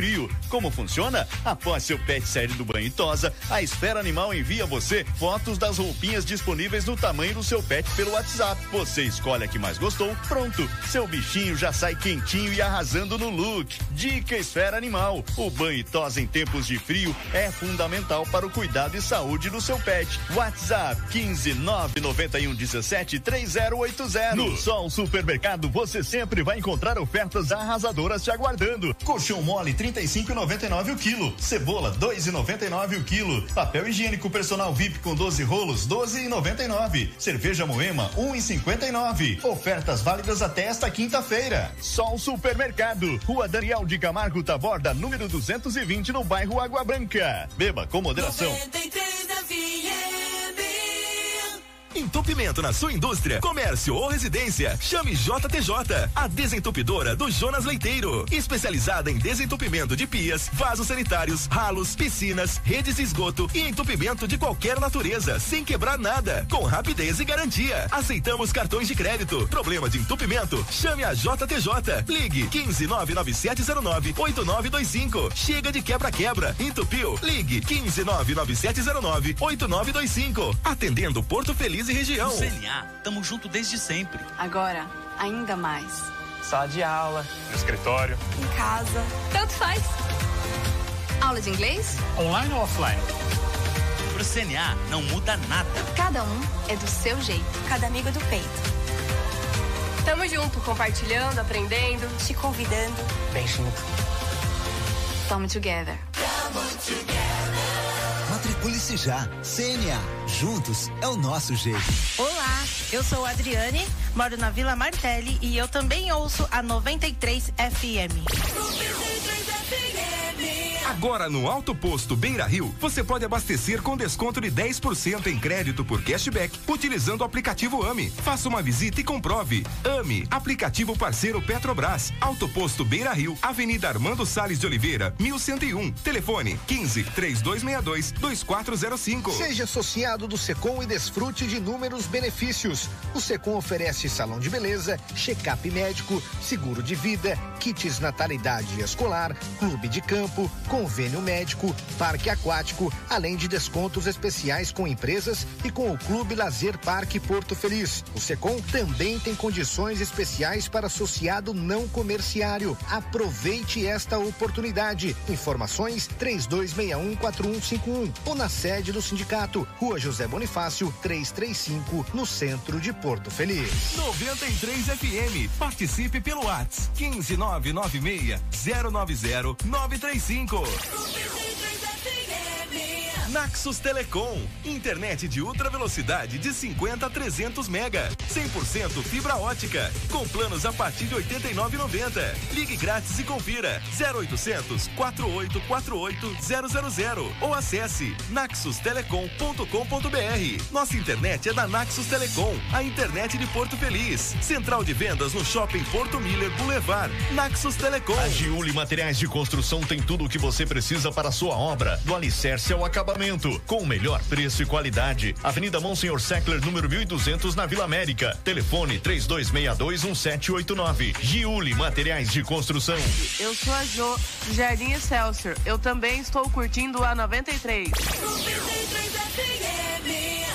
frio. Como funciona? Após seu pet sair do banho e tosa, a Esfera Animal envia você fotos das roupinhas disponíveis no tamanho do seu pet pelo WhatsApp. Você escolhe a que mais gostou, pronto. Seu bichinho já sai quentinho e arrasando no look. Dica Esfera Animal. O banho e tosa em tempos de frio é fundamental para o cuidado e saúde do seu pet. WhatsApp 15 991 17 3080. No Sol Supermercado você sempre vai encontrar ofertas arrasadoras te aguardando. Colchão mole 35,99 o quilo. Cebola 2,99 o quilo. Papel higiênico personal VIP com 12 rolos 12,99. Cerveja Moema 1,59. Ofertas válidas até esta quinta-feira. Sol Supermercado. Rua Daniel de Camargo Taborda, número 220 no bairro Água Branca. Beba com moderação. 93 FM. Entupimento na sua indústria, comércio ou residência. Chame JTJ, a desentupidora do Jonas Leiteiro. Especializada em desentupimento de pias, vasos sanitários, ralos, piscinas, redes de esgoto e entupimento de qualquer natureza, sem quebrar nada, com rapidez e garantia. Aceitamos cartões de crédito. Problema de entupimento? Chame a JTJ. Ligue 15 99709 8925. Chega de quebra-quebra. Entupiu? Ligue 15 99709 8925. Atendendo Porto Feliz e região. No CNA, tamo junto desde sempre. Agora, ainda mais. Sala de aula, no escritório, em casa, tanto faz. Aula de inglês? Online ou offline? Pro CNA não muda nada. Cada um é do seu jeito, cada amigo é do peito. Tamo junto, compartilhando, aprendendo, te convidando. Bem junto. Tamo together. Tamo together. Matricule-se já. CNA. Juntos é o nosso jeito. Olá, eu sou a Adriane, moro na Vila Martelli e eu também ouço a 93 FM. 93 FM. Agora no Alto Posto Beira Rio, você pode abastecer com desconto de 10% em crédito por cashback utilizando o aplicativo AME. Faça uma visita e comprove. AME, aplicativo parceiro Petrobras. Alto Posto Beira Rio, Avenida Armando Sales de Oliveira, 1101. Telefone 15 3262 2405. Seja associado do Secom e desfrute de inúmeros benefícios. O Secom oferece salão de beleza, check-up médico, seguro de vida, kits natalidade escolar, clube de campo, convênio médico, parque aquático, além de descontos especiais com empresas e com o Clube Lazer Parque Porto Feliz. O Secom também tem condições especiais para associado não comerciário. Aproveite esta oportunidade. Informações 32614151 ou na sede do sindicato, Rua José Bonifácio, 335, no centro de Porto Feliz. 93 FM. Participe pelo WhatsApp 15996 090 935. Sure. Naxos Telecom, internet de ultra velocidade de 50 a 300 mega, 100% fibra ótica, com planos a partir de 89,90. Ligue grátis e confira 0800 4848 000 ou acesse naxustelecom.com.br. Nossa internet é da Naxos Telecom, a internet de Porto Feliz. Central de vendas no Shopping Porto Miller Boulevard. Naxos Telecom. A Giuli Materiais de Construção tem tudo o que você precisa para a sua obra, do alicerce ao acabamento com o melhor preço e qualidade. Avenida Monsenhor Seckler, número 1200, na Vila América. Telefone 32621789. Giuli Materiais de Construção. Eu sou a Jo, do Jardim Excelsior. Eu também estou curtindo a 93. 93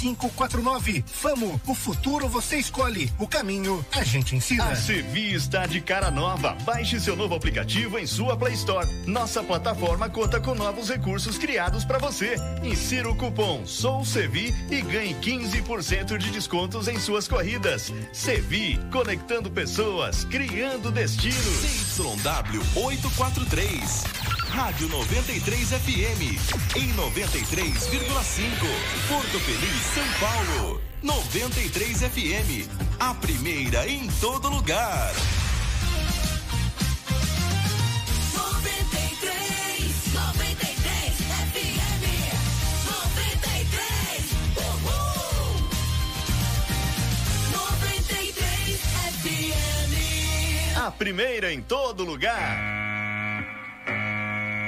3549. Famo, o futuro você escolhe, o caminho a gente ensina. A Sevi está de cara nova. Baixe seu novo aplicativo em sua Play Store. Nossa plataforma conta com novos recursos criados para você. Insira o cupom Sou Sevi e ganhe 15% de descontos em suas corridas. Sevi, conectando pessoas, criando destinos. CYW 843. Rádio 93 FM. Em 93,5. Porto Feliz, São Paulo. 93 FM. A primeira em todo lugar. 93, 93 FM. 93, uhul. 93 FM. A primeira em todo lugar.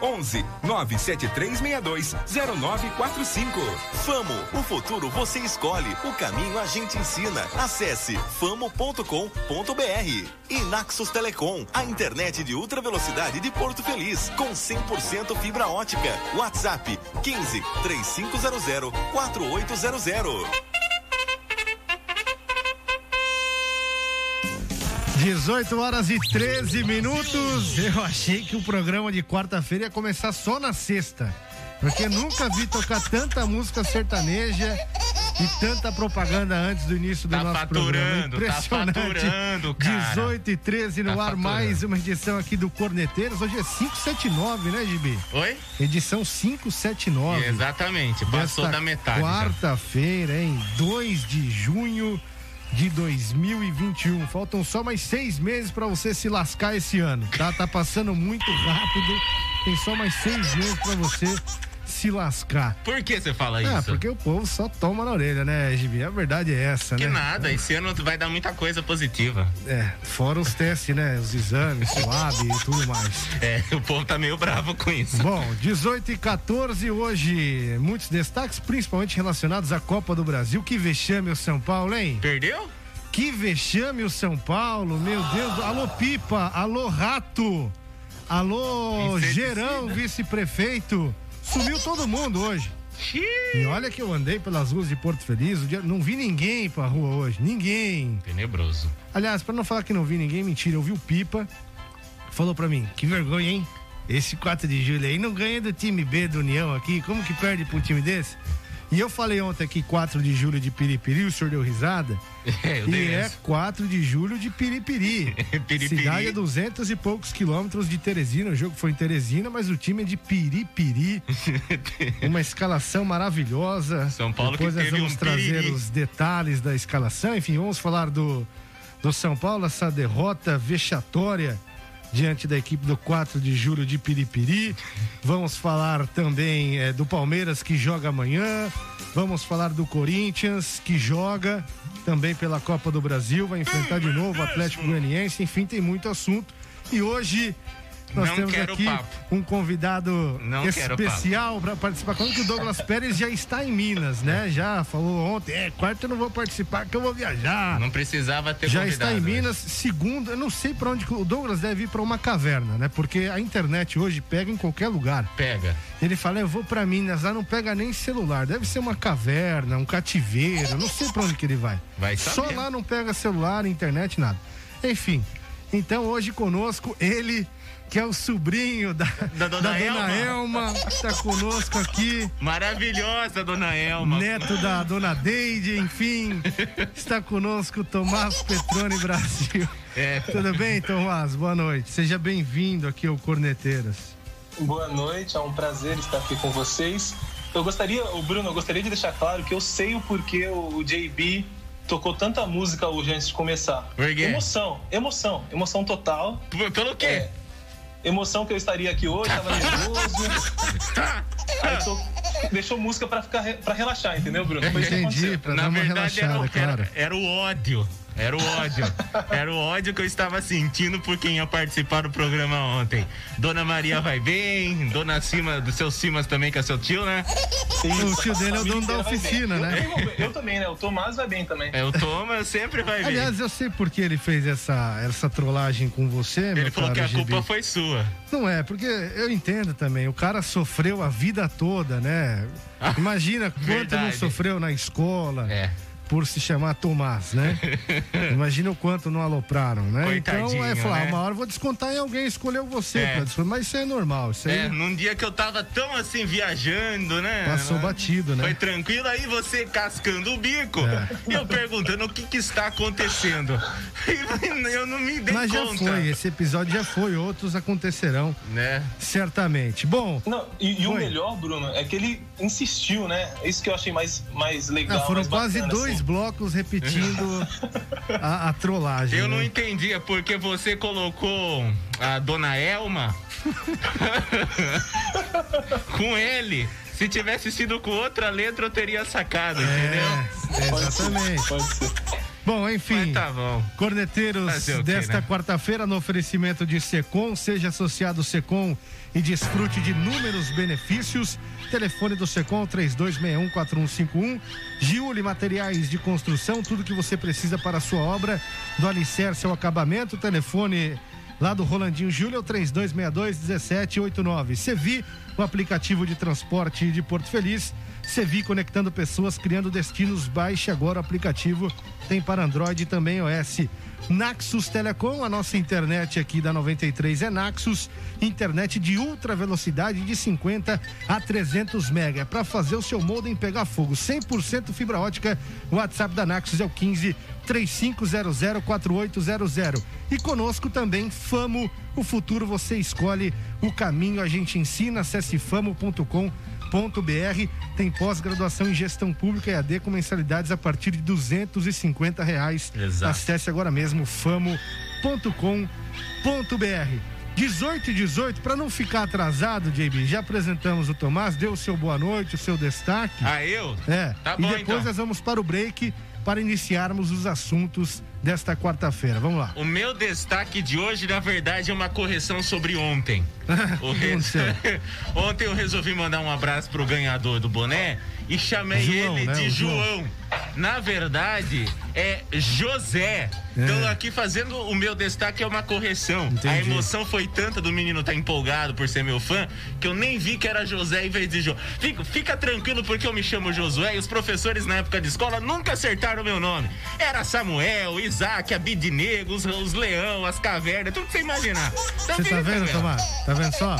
11 97362 0945. Famo, o futuro você escolhe, o caminho a gente ensina. Acesse famo.com.br. E Naxos Telecom, a internet de ultra velocidade de Porto Feliz, com 100% fibra ótica. WhatsApp 15 3500 4800. 18 horas e 13 minutos. Eu achei que o programa de quarta-feira ia começar só na sexta. Porque nunca vi tocar tanta música sertaneja e tanta propaganda antes do início do Tá nosso programa. tá Impressionante. faturando, cara. 18 e 13 no Tá ar, faturando. mais uma edição aqui do Corneteiros. Hoje é 579, né, Gibi? Oi? Edição 579. Exatamente, passou Desta da metade. já. Quarta-feira, hein? 2 de junho de 2021. Faltam só mais seis meses pra você se lascar esse ano, tá? Tá passando muito rápido. Tem só mais seis meses pra você se lascar. Por que você fala Ah, isso? porque o povo só toma na orelha, né, Gibi? A verdade é essa, Que né? nada, esse ano vai dar muita coisa positiva. É, fora os testes, né? Os exames, suave e tudo mais. É, o povo tá meio bravo com isso. Bom, 18 e 14 hoje, muitos destaques, principalmente relacionados à Copa do Brasil. Que vexame o São Paulo, hein? Perdeu? Que vexame o São Paulo, meu Deus. Alô, Pipa, alô, Rato, alô. Gerão, vice-prefeito. Sumiu todo mundo hoje. E olha que eu andei pelas ruas de Porto Feliz, não vi ninguém pra rua hoje, ninguém. Tenebroso. Aliás, pra não falar que não vi ninguém, mentira, eu vi o Pipa, falou pra mim, que vergonha, hein? Esse 4 de julho aí não ganha do time B do União aqui, como que perde pra um time desse? E eu falei ontem aqui 4 de julho de Piripiri, o senhor deu risada. É, eu e é essa. 4 de julho de Piripiri. Piripiri. Cidade a 200 e poucos quilômetros de Teresina. O jogo foi em Teresina, mas o time é de Piripiri. Uma escalação maravilhosa. São Paulo Depois que nós vamos um trazer piriri. os detalhes da escalação. Enfim, vamos falar do, do São Paulo, essa derrota vexatória diante da equipe do 4 de julho de Piripiri. Vamos falar também eh, do Palmeiras que joga amanhã. Vamos falar do Corinthians que joga também pela Copa do Brasil, vai enfrentar de novo o Atlético Goianiense. Enfim, tem muito assunto. E hoje nós Não temos aqui papo. um convidado Não especial para participar. Quando que o Douglas Pérez já está em Minas, né? Já falou ontem, é, quarta eu não vou participar, que eu vou viajar. Não precisava ter Já está em hoje. Minas, segundo, eu não sei para onde o Douglas deve ir para uma caverna, né? Porque a internet hoje pega em qualquer lugar. Pega. Ele fala, eu vou para Minas, lá não pega nem celular, deve ser uma caverna, um cativeiro, não sei para onde que ele vai. Vai Só saber. lá não pega celular, internet, nada. Enfim, então hoje conosco ele que é o sobrinho da, Da dona Elma. Elma, está conosco aqui. Maravilhosa, dona Elma. Neto da dona Deide, enfim, está conosco Tomás Petrone Brasil. É. Tudo bem, Tomás? Boa noite. Seja bem-vindo aqui ao Corneteiras. Boa noite, é um prazer estar aqui com vocês. Eu gostaria, o Bruno, eu gostaria de deixar claro que eu sei o porquê o JB tocou tanta música hoje antes de começar. Por quê? Emoção, emoção, emoção total. P- Pelo quê? É, emoção que eu estaria aqui hoje, tava nervoso. Aí tô- deixou música pra ficar re- para relaxar, entendeu, Bruno? Entendi, pra Na dar uma verdade, era, relaxada, era- claro. era o ódio. Era o ódio. Era o ódio que eu estava sentindo por quem ia participar do programa ontem. Dona Maria vai bem, Dona Cima, do seu Simas também, que é seu tio, né? O tio dele é o dono da oficina, bem. né? Eu, também, eu também, né? O Tomás vai bem também. É, o Thomas sempre vai bem. Aliás, eu sei por que ele fez essa, essa trollagem com você, meu Ele falou que a GB. culpa foi sua. Não é, porque eu entendo também. O cara sofreu a vida toda, né? Imagina quanto não Ah, Verdade. sofreu na escola, É. por se chamar Tomás, né? Imagina o quanto não alopraram, né? então, Coitadinho, é falar, né? uma hora eu vou descontar em alguém, escolheu você, É. pra descontar, mas isso é normal, isso aí É, num dia que eu tava tão assim viajando, né? passou batido, né? Foi tranquilo, aí você cascando o bico É. e eu perguntando o que que está acontecendo. E eu não me dei Mas já conta. foi, esse episódio já foi, outros acontecerão, Né? certamente. Bom, Não, e, e o melhor, Bruno, é que ele insistiu, né? Isso que eu achei mais, mais legal. ah, foram mais quase bacana, dois blocos repetindo a, a trollagem. Eu não né? entendi, é porque você colocou a dona Elma com ele. Se tivesse sido com outra letra, eu teria sacado, entendeu? É, exatamente. Pode ser. Bom, enfim. Tá bom. Corneteiros Fazer o quê, desta né? quarta-feira no oferecimento de Secom, seja associado Secom e desfrute de inúmeros benefícios. Telefone do Secom 32614151. Giuli Materiais de Construção, tudo que você precisa para a sua obra, do alicerce ao acabamento. Telefone lá do Rolandinho Júlio, é o 3262-1789. Sevi, o aplicativo de transporte de Porto Feliz. Sevi conectando pessoas, criando destinos. Baixe agora o aplicativo. Tem para Android e também iOS. Naxos Telecom, a nossa internet aqui da 93 é Naxos, internet de ultra velocidade de 50 a 300 mega. Para fazer o seu modem pegar fogo, 100% fibra ótica. O WhatsApp da Naxos é o 15 3500 4800. E conosco também Famo, o futuro você escolhe, o caminho a gente ensina. Acesse famo.com br tem pós-graduação em gestão pública e AD com mensalidades a partir de 250 reais. Exato. Acesse agora mesmo famo.com.br. 18 e 18, para não ficar atrasado, JB, já apresentamos o Tomás, deu o seu boa noite, o seu destaque. Ah, eu? É. Tá e bom, depois então. nós vamos para o break para iniciarmos os assuntos desta quarta-feira. Vamos lá. O meu destaque de hoje, na verdade, é uma correção sobre ontem. O re- ontem eu resolvi mandar um abraço pro ganhador do boné e chamei João, ele né? de João. João. Na verdade, é José. Então, aqui fazendo o meu destaque é uma correção. A Entendi. emoção foi tanta do menino estar empolgado por ser meu fã que eu nem vi que era José em vez de João. Fica, fica tranquilo porque eu me chamo Josué e os professores na época de escola nunca acertaram o meu nome. Era Samuel, Isaac, Abidinego, os, os leão, as cavernas, tudo que você imaginar. Então, Você tá vendo. Tomás? Tá vendo só?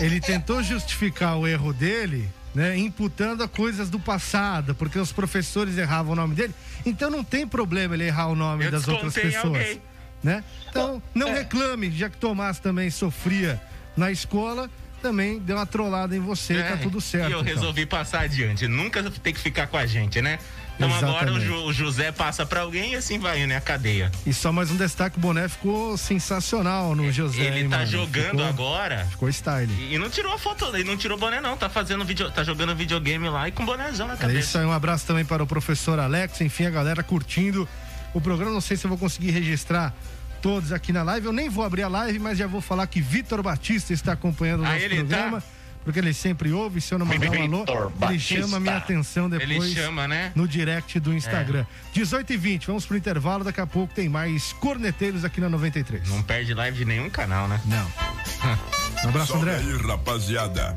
Ele tentou justificar o erro dele, né? Imputando a coisas do passado, porque os professores erravam o nome dele. Então não tem problema ele errar o nome Eu das outras pessoas. alguém. Né? Então, não reclame, já que Tomás também sofria na escola, também deu uma trollada em você, É, tá tudo certo. E eu então. resolvi passar adiante. Nunca tem que ficar com a gente, né? Então agora o, Exatamente. O José passa pra alguém e assim vai, né? A cadeia. E só mais um destaque, o boné ficou sensacional no José. Ele hein, tá mano? jogando Ficou- agora. Ficou style. E e não tirou a foto, ele não tirou boné, não. Tá fazendo vídeo, tá jogando videogame lá e com bonézão na É cabeça. isso aí, um abraço também para o professor Alex, enfim, a galera curtindo o programa. Não sei se eu vou conseguir registrar todos aqui na live. Eu nem vou abrir a live, mas já vou falar que Vitor Batista está acompanhando o Ah, nosso ele programa. tá? Porque ele sempre ouve, se eu não mandar um alô, Vitor ele Batista. chama a minha atenção depois. Ele chama, né? No direct do Instagram. 18 e 20, vamos pro intervalo. Daqui a pouco tem mais corneteiros aqui na 93. Não perde live de nenhum canal, né? Não. Um abraço, Sobe André. aí, rapaziada.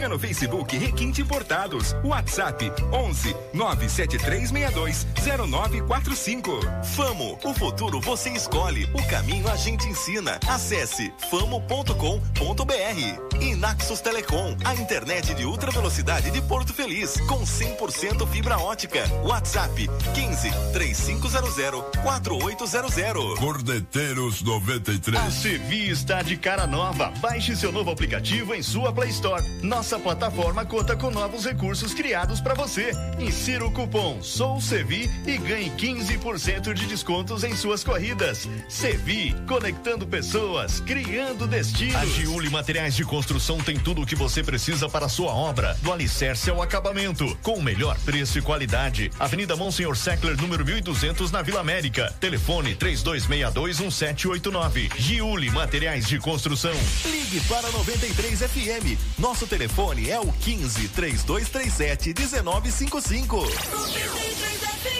Siga no Facebook Requinte Importados. WhatsApp 11 97362 0945. Famo, o futuro você escolhe, o caminho a gente ensina. Acesse famo.com.br. E Naxos Telecom, a internet de ultra velocidade de Porto Feliz, com 100% fibra ótica. WhatsApp 15 3500 4800. Cordeteiros 93. A Sevi está de cara nova. Baixe seu novo aplicativo em sua Play Store. Nossa plataforma conta com novos recursos criados para você. Insira o cupom SOUSEVI e ganhe 15% de descontos em suas corridas. Sevi, conectando pessoas, criando destinos. A Giuli Materiais de Construção Construção tem tudo o que você precisa para a sua obra, do alicerce ao acabamento, com o melhor preço e qualidade. Avenida Monsenhor Seckler, número 1200, na Vila América. Telefone 32621789. Giuli Materiais de Construção. Ligue para 93 FM. Nosso telefone é o 15 3237 1955.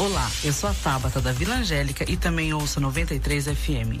Olá, eu sou a Tabata da Vila Angélica e também ouço 93 FM.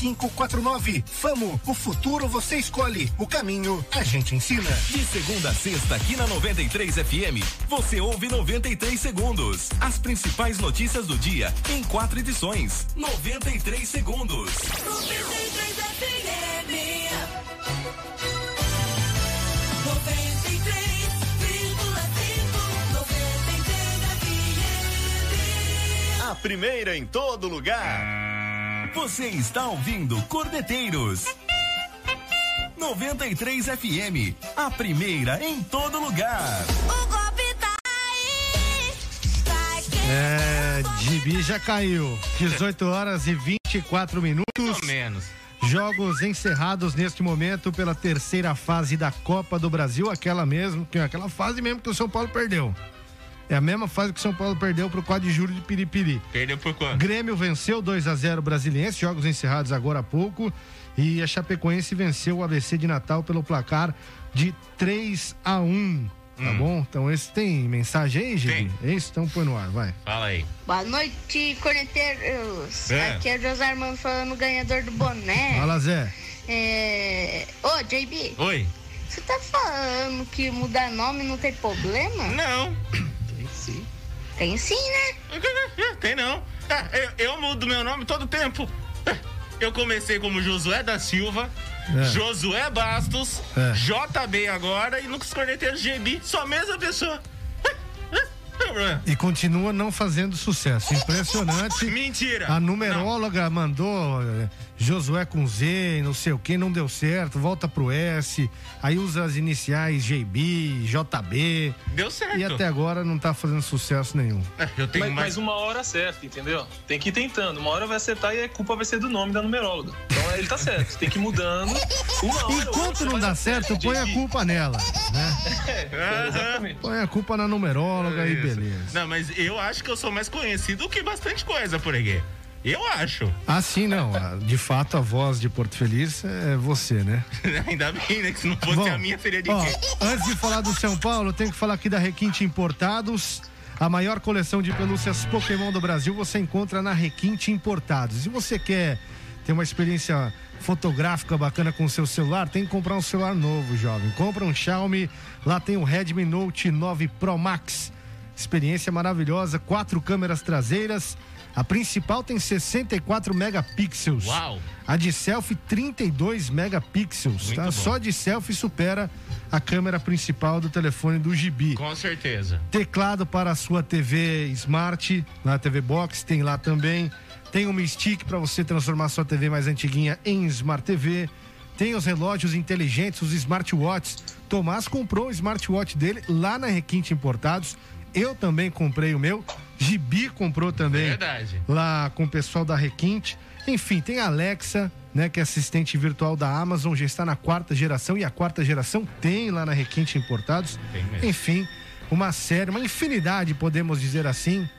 4549. Famo, o futuro você escolhe, o caminho a gente ensina. De segunda a sexta, aqui na 93 FM, você ouve 93 segundos. As principais notícias do dia em quatro edições. 93 segundos. 93 FM. A primeira em todo lugar. Você está ouvindo Cordeteiros 93 FM, a primeira em todo lugar. O golpe tá aí. É, Gibi já caiu. 18 horas e 24 minutos. Mais ou menos. Jogos encerrados neste momento pela terceira fase da Copa do Brasil, aquela mesmo, que é aquela fase mesmo que o São Paulo perdeu. É a mesma fase que o São Paulo perdeu pro 4 de julho de Piripiri. Perdeu por quanto? Grêmio venceu 2 a 0 Brasiliense, jogos encerrados agora há pouco. E a Chapecoense venceu o ABC de Natal pelo placar de 3 a 1 Tá Hum. bom? Então esse tem mensagem aí, Gibi? É isso? Então põe no ar, vai. Fala aí. Boa noite, corneteiros. É. Aqui é o José Armando falando, ganhador do boné. Fala, Zé. É... Ô, JB. Oi. Você tá falando que mudar nome não tem problema? Não. Tem sim. Né? Tem não. Ah, eu, eu mudo meu nome todo tempo. Ah, Eu comecei como Josué da Silva, É. Josué Bastos, É. JB agora e Lucas Corneteiros GB. Só a mesma pessoa. E continua não fazendo sucesso. Impressionante. Mentira. A numeróloga mandou eh, Josué com Z, não sei o que, não deu certo, volta pro S, aí usa as iniciais GB, JB. Deu certo. E até agora não tá fazendo sucesso nenhum. Eu mas, mas uma hora acerta, entendeu? Tem que ir tentando. Uma hora vai acertar e a culpa vai ser do nome da numeróloga. Então ele tá certo. Tem que ir mudando. Uma hora, Enquanto não dá certo, põe a culpa nela, né? É, exatamente. Põe a culpa na numeróloga e Isso. beleza. Não, mas eu acho que eu sou mais conhecido que bastante coisa por aqui. Eu acho. Ah, sim, não. ah, De fato, a voz de Porto Feliz é você, né? Ainda bem, né? Que se não fosse Bom, a minha, seria de ó, quem? Antes de falar do São Paulo, eu tenho que falar aqui da Requinte Importados. A maior coleção de pelúcias Pokémon do Brasil você encontra na Requinte Importados. Se você quer ter uma experiência fotográfica bacana com o seu celular, tem que comprar um celular novo, jovem. Compra um Xiaomi, lá tem o Redmi Note 9 Pro Max. Experiência maravilhosa, quatro câmeras traseiras. A principal tem 64 megapixels. Uau! A de selfie 32 megapixels, Muito tá? bom. Só de selfie supera a câmera principal do telefone do Gibi. Com certeza. Teclado para a sua TV Smart, na TV Box, tem lá também. Tem o Mystic para você transformar sua TV mais antiguinha em Smart TV. Tem os relógios inteligentes, os smartwatches. Tomás comprou o smartwatch dele lá na Requinte Importados. Eu também comprei o meu. Gibi comprou também. Verdade. Lá com o pessoal da Requinte. Enfim, tem a Alexa, né, que é assistente virtual da Amazon, já está na quarta geração e a quarta geração tem lá na Requinte Importados. Tem mesmo. Enfim, uma série, uma infinidade, podemos dizer assim,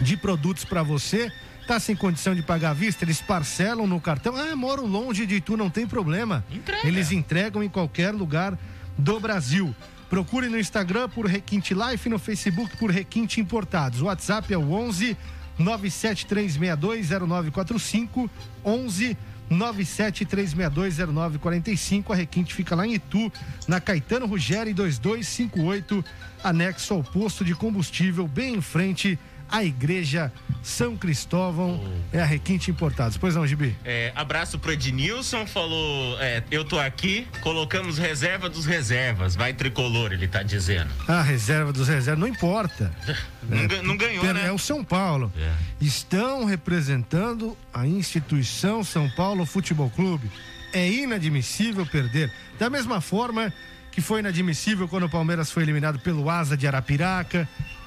de produtos para você. Tá sem condição de pagar à vista? Eles parcelam no cartão. Ah, moro longe de tu, não tem problema. Entrega. Eles entregam em qualquer lugar do Brasil. Procure no Instagram por Requinte Life, no Facebook por Requinte Importados. O WhatsApp é o 11 973620945 11 973620945. A Requinte fica lá em Itu, na Caetano Ruggeri 2258, anexo ao posto de combustível, bem em frente Igreja São Cristóvão. É a Requinte Importados. Pois não, Gibi? É, abraço pro Ednilson, falou: é, eu tô aqui, colocamos reserva dos reservas. Vai tricolor, ele tá dizendo. A reserva dos reservas, não importa. Não, ga- não ganhou, né? É o São Paulo. Estão representando a instituição São Paulo Futebol Clube. É inadmissível perder. Da mesma forma que foi inadmissível quando o Palmeiras foi eliminado pelo Asa de Arapiraca,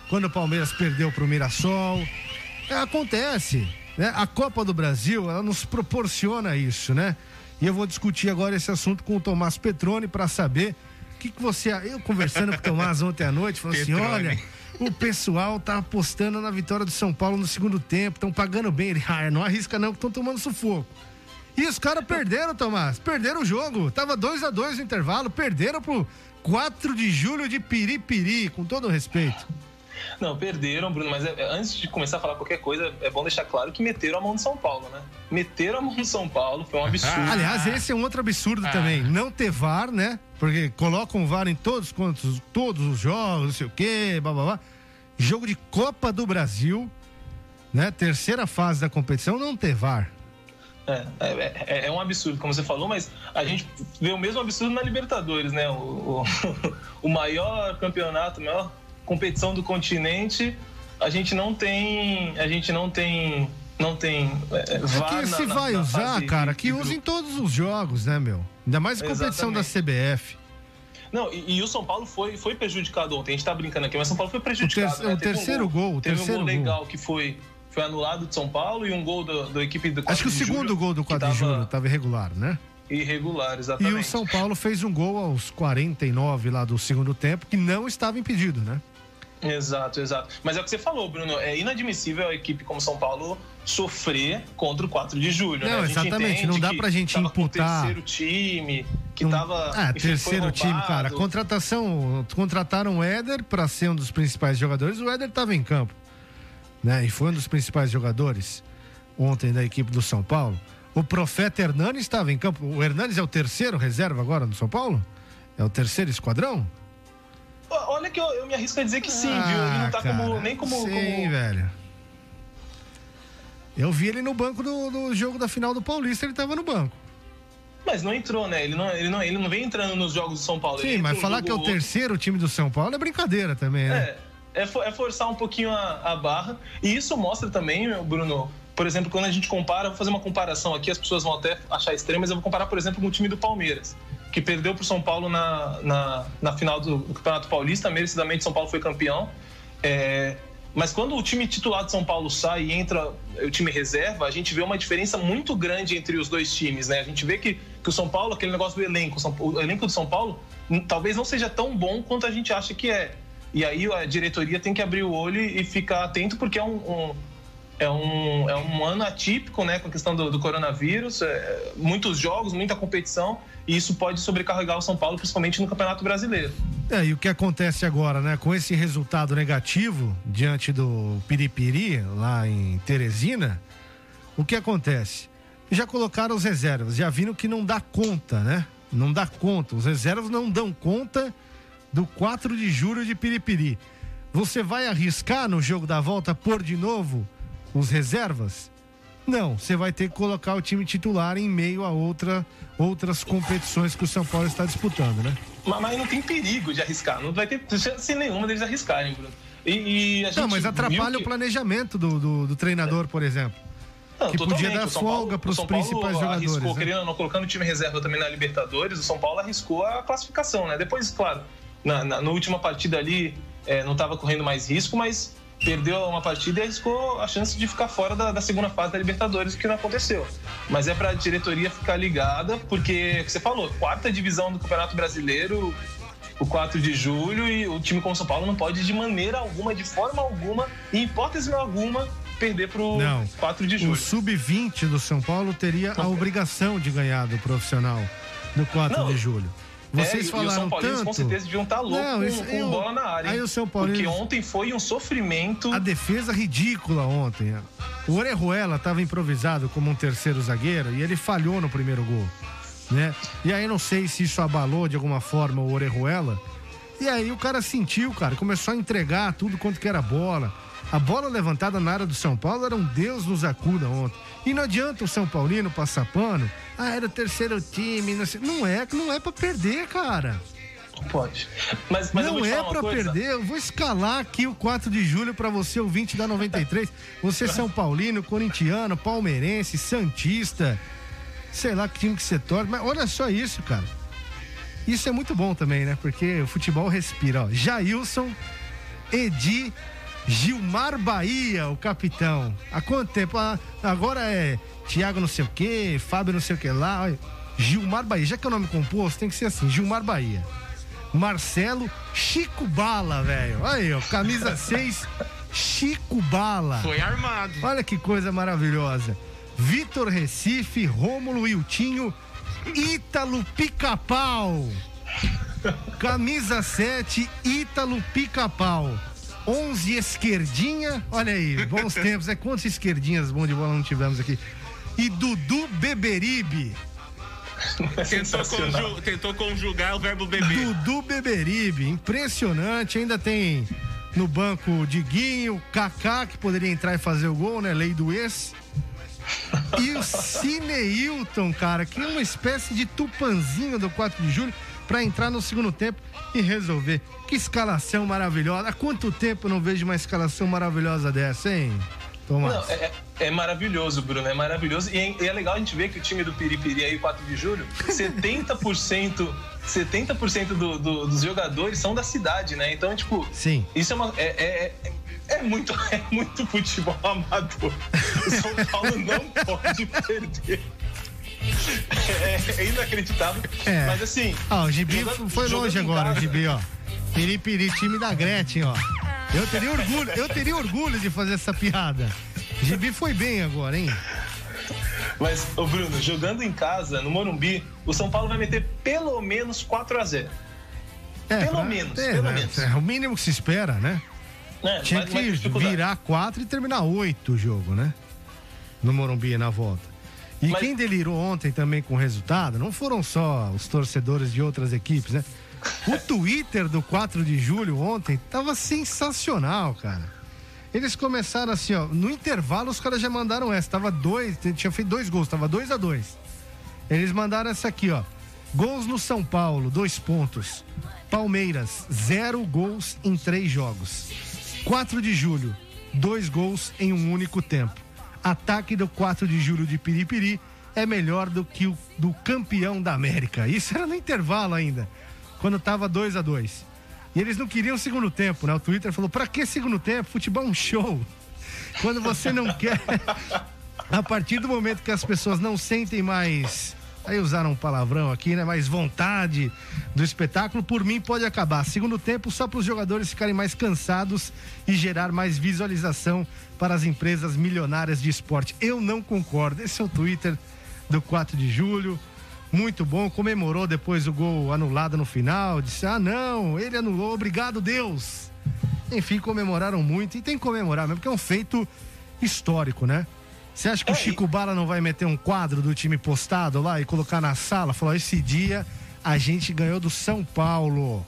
quando o Palmeiras perdeu para o Mirassol. É, acontece. Né? A Copa do Brasil, ela nos proporciona isso, né? E eu vou discutir agora esse assunto com o Tomás Petrone para saber o que, que você. Eu conversando com o Tomás ontem à noite, falando assim: olha, o pessoal tá apostando na vitória do São Paulo no segundo tempo, estão pagando bem. Ele, ah, não arrisca não, que estão tomando sufoco. E os caras perderam, Tomás. Perderam o jogo. Tava 2 a 2 no intervalo. Perderam pro 4 de julho de Piripiri, com todo o respeito. Não, perderam, Bruno, mas é- é- antes de começar a falar qualquer coisa, é bom deixar claro que meteram a mão no São Paulo, né? Meteram a mão no São Paulo, foi um absurdo. Aliás, esse é um outro absurdo também. Não ter VAR, né? Porque colocam VAR em todos, quantos, todos os jogos, não sei o quê, blá blá blá. Jogo de Copa do Brasil, né? Terceira fase da competição, não ter VAR. É, é, é- é um absurdo, como você falou, mas a gente vê o mesmo absurdo na Libertadores, né? O, o, o maior campeonato, a maior competição do continente, a gente não tem. A gente não tem. Não tem. É, É VAR que na- se na- vai na usar, cara, que use em todos os jogos, né, meu? Ainda mais competição da CBF. Não, e, e o São Paulo foi, foi prejudicado ontem. A gente tá brincando aqui, mas o São Paulo foi O, prejudicado. ter- né? o Teve um terceiro gol, o Teve terceiro um gol gol. legal que foi, foi anulado de São Paulo e um gol da, equipe do Acho que o 4 de segundo gol do que 4 de tava julho estava irregular, né? Irregular, E exatamente. o São Paulo fez um gol aos 49 lá do segundo tempo, que não estava impedido, né? Exato, exato. Mas é o que você falou, Bruno. É inadmissível a equipe como São Paulo sofrer contra o 4 de julho. né? Não, gente exatamente, não dá pra gente tava imputar- terceiro time, que Não- tava. Ah, enfim, terceiro time, cara. Contratação, contrataram o Éder para ser um dos principais jogadores. O Éder estava em campo, né? E foi um dos principais jogadores ontem da equipe do São Paulo. O Profeta Hernanes estava em campo. O Hernanes é o terceiro reserva agora no São Paulo? É o terceiro esquadrão? Olha que eu, eu me arrisco a dizer que sim, viu? Ele não tá Ah, cara, como, nem como. Sim, como- velho. Eu vi ele no banco do, do jogo da final do Paulista, ele tava no banco. Mas não entrou, né? Ele não, ele, não, ele não vem entrando nos jogos do São Paulo. Sim, mas falar que é o ou outro. terceiro time do São Paulo é brincadeira também, né? É, é, é forçar um pouquinho a, a barra. E isso mostra também, meu Bruno, por exemplo, quando a gente compara, vou fazer uma comparação aqui, as pessoas vão até achar estranho, mas eu vou comparar, por exemplo, com o time do Palmeiras, que perdeu para o São Paulo na, na, na final do Campeonato Paulista, merecidamente São Paulo foi campeão. É, mas quando o time titular de São Paulo sai e entra o time reserva, a gente vê uma diferença muito grande entre os dois times, né? A gente vê que, que o São Paulo, aquele negócio do elenco, o elenco do São Paulo talvez não seja tão bom quanto a gente acha que é. E aí a diretoria tem que abrir o olho e ficar atento, porque é um, um- é um, é um ano atípico, né, com a questão do, do coronavírus, é, muitos jogos, muita competição, e isso pode sobrecarregar o São Paulo, principalmente no Campeonato Brasileiro. É, e o que acontece agora, né? Com esse resultado negativo diante do Piripiri, lá em Teresina, o que acontece? Já colocaram os reservas, já viram que não dá conta, né? Não dá conta. Os reservas não dão conta do 4 de julho de Piripiri. Você vai arriscar no jogo da volta pôr de novo os reservas? Não, você vai ter que colocar o time titular em meio a outra, outras competições que o São Paulo está disputando, né? Mas, mas não tem perigo de arriscar, não vai ter chance nenhuma deles arriscarem, Bruno. E, e a gente Não, mas atrapalha que- o planejamento do, do, do treinador, por exemplo. Não, que podia dar O São Paulo- folga para o os São Paulo principais jogadores. Arriscou, né? querendo não, colocando o time reserva também na Libertadores, o São Paulo arriscou a classificação, né? Depois, claro, na, na, na última partida ali é, não estava correndo mais risco, mas perdeu uma partida e arriscou a chance de ficar fora da, da segunda fase da Libertadores, o que não aconteceu. Mas é para a diretoria ficar ligada, porque, o que você falou, quarta divisão do Campeonato Brasileiro, o 4 de julho, e o time como o São Paulo não pode de maneira alguma, de forma alguma, em hipótese alguma, perder pro Não. 4 de O julho. sub-20 do São Paulo teria a obrigação de ganhar do profissional no 4 Não. de julho. Vocês É, falaram e o São Paulinos tanto. com certeza deviam estar loucos Não, com, isso- com eu- bola na área. aí o São Paulinos- Porque ontem foi um sofrimento. A defesa ridícula ontem. O Orejuela estava improvisado como um terceiro zagueiro e ele falhou no primeiro gol, né? E aí não sei se isso abalou de alguma forma o Orejuela. E aí o cara sentiu, cara, começou a entregar tudo quanto que era bola. A bola levantada na área do São Paulo era um Deus nos acuda ontem. E não adianta o São Paulino passar pano. Ah, era o terceiro time. Não, sei. não é, não é para perder, cara. Pode. Mas, mas não é coisa. perder. Eu vou escalar aqui o 4 de julho pra você, ouvinte da 93. Você é São Paulino, corintiano, palmeirense, santista. Sei lá que time que você torce. Mas olha só isso, cara. Isso é muito bom também, né? Porque o futebol respira, ó. Jailson, Edi, Gilmar Bahia, o capitão. Há quanto tempo? Ah, agora é Thiago não sei o quê, Fábio não sei o que lá. Gilmar Bahia. Já que é o nome composto, tem que ser assim, Gilmar Bahia. Marcelo Chico Bala, velho. Olha aí, ó, camisa 6, Chico Bala. Foi armado. Olha que coisa maravilhosa. Vitor Recife, Rômulo Wiltinho, Ítalo Pica-Pau. Camisa 7, Ítalo Pica-Pau. 11 esquerdinha, olha aí, bons tempos. É quantas esquerdinhas bom de bola não tivemos aqui? E Dudu Beberibe. Tentou, conju- tentou conjugar o verbo beber. Dudu Beberibe, impressionante. Ainda tem no banco Diguinho, Kaká, que poderia entrar e fazer o gol, né? Lei do ex. E o Cineilton, cara, que é uma espécie de tupanzinho do 4 de julho pra entrar no segundo tempo e resolver. Que escalação maravilhosa. Há quanto tempo eu não vejo uma escalação maravilhosa dessa, hein? Tomás. Não, é, é- é maravilhoso, Bruno, é maravilhoso. E é, é legal a gente ver que o time do Piripiri aí, 4 de julho, 70%, 70% do, do, dos jogadores são da cidade, né? Então, tipo, Sim. isso é uma. É, é, é- é muito, é muito futebol amador. O São Paulo não pode perder. É, é inacreditável. É. Mas assim. Ó, o Gibi jogando- foi jogando longe agora, o casa- Gibi, ó. Piripiri, time da Gretchen, ó. Eu teria orgulho, eu teria orgulho de fazer essa piada. Gibi foi bem agora, hein? Mas, ô Bruno, jogando em casa, no Morumbi, o São Paulo vai meter pelo menos 4 a 0 É, Pelo menos, é, pelo né? menos. É o mínimo que se espera, né? É, Tinha ter que dificuldade. virar quatro e terminar oito o jogo, né? No Morumbi na volta. E quem delirou ontem também com o resultado não foram só os torcedores de outras equipes, né? O Twitter do 4 de julho ontem tava sensacional, cara. Eles começaram assim, ó. No intervalo, os caras já mandaram essa. Tava dois, tinha feito dois gols, tava dois a dois. Eles mandaram essa aqui, ó. Gols no São Paulo, dois pontos. Palmeiras, zero gols em três jogos. 4 de julho, dois gols em um único tempo. Ataque do 4 de julho de Piripiri é melhor do que o do campeão da América. Isso era no intervalo ainda, quando tava 2 a 2 E eles não queriam segundo tempo, né? O Twitter falou: pra que segundo tempo? Futebol é um show. Quando você não quer. A partir do momento que as pessoas não sentem mais. Aí usaram um palavrão aqui, né? Mais vontade do espetáculo, por mim pode acabar. Segundo tempo, só para os jogadores ficarem mais cansados e gerar mais visualização para as empresas milionárias de esporte. Eu não concordo. Esse é o Twitter do 4 de julho. Muito bom. Comemorou depois o gol anulado no final. Disse: ah, não, ele anulou. Obrigado, Deus. Enfim, comemoraram muito. E tem que comemorar mesmo, porque é um feito histórico, né? Você acha que o Chico Bala não vai meter um quadro do time postado lá e colocar na sala? Falar: esse dia a gente ganhou do São Paulo.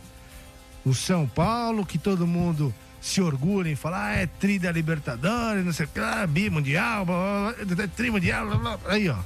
O São Paulo, que todo mundo se orgulha em falar, ah, é tri da Libertadores, não sei o que, ah, bimundial, blá, blá, blá, tri mundial, blá, blá. Aí, ó.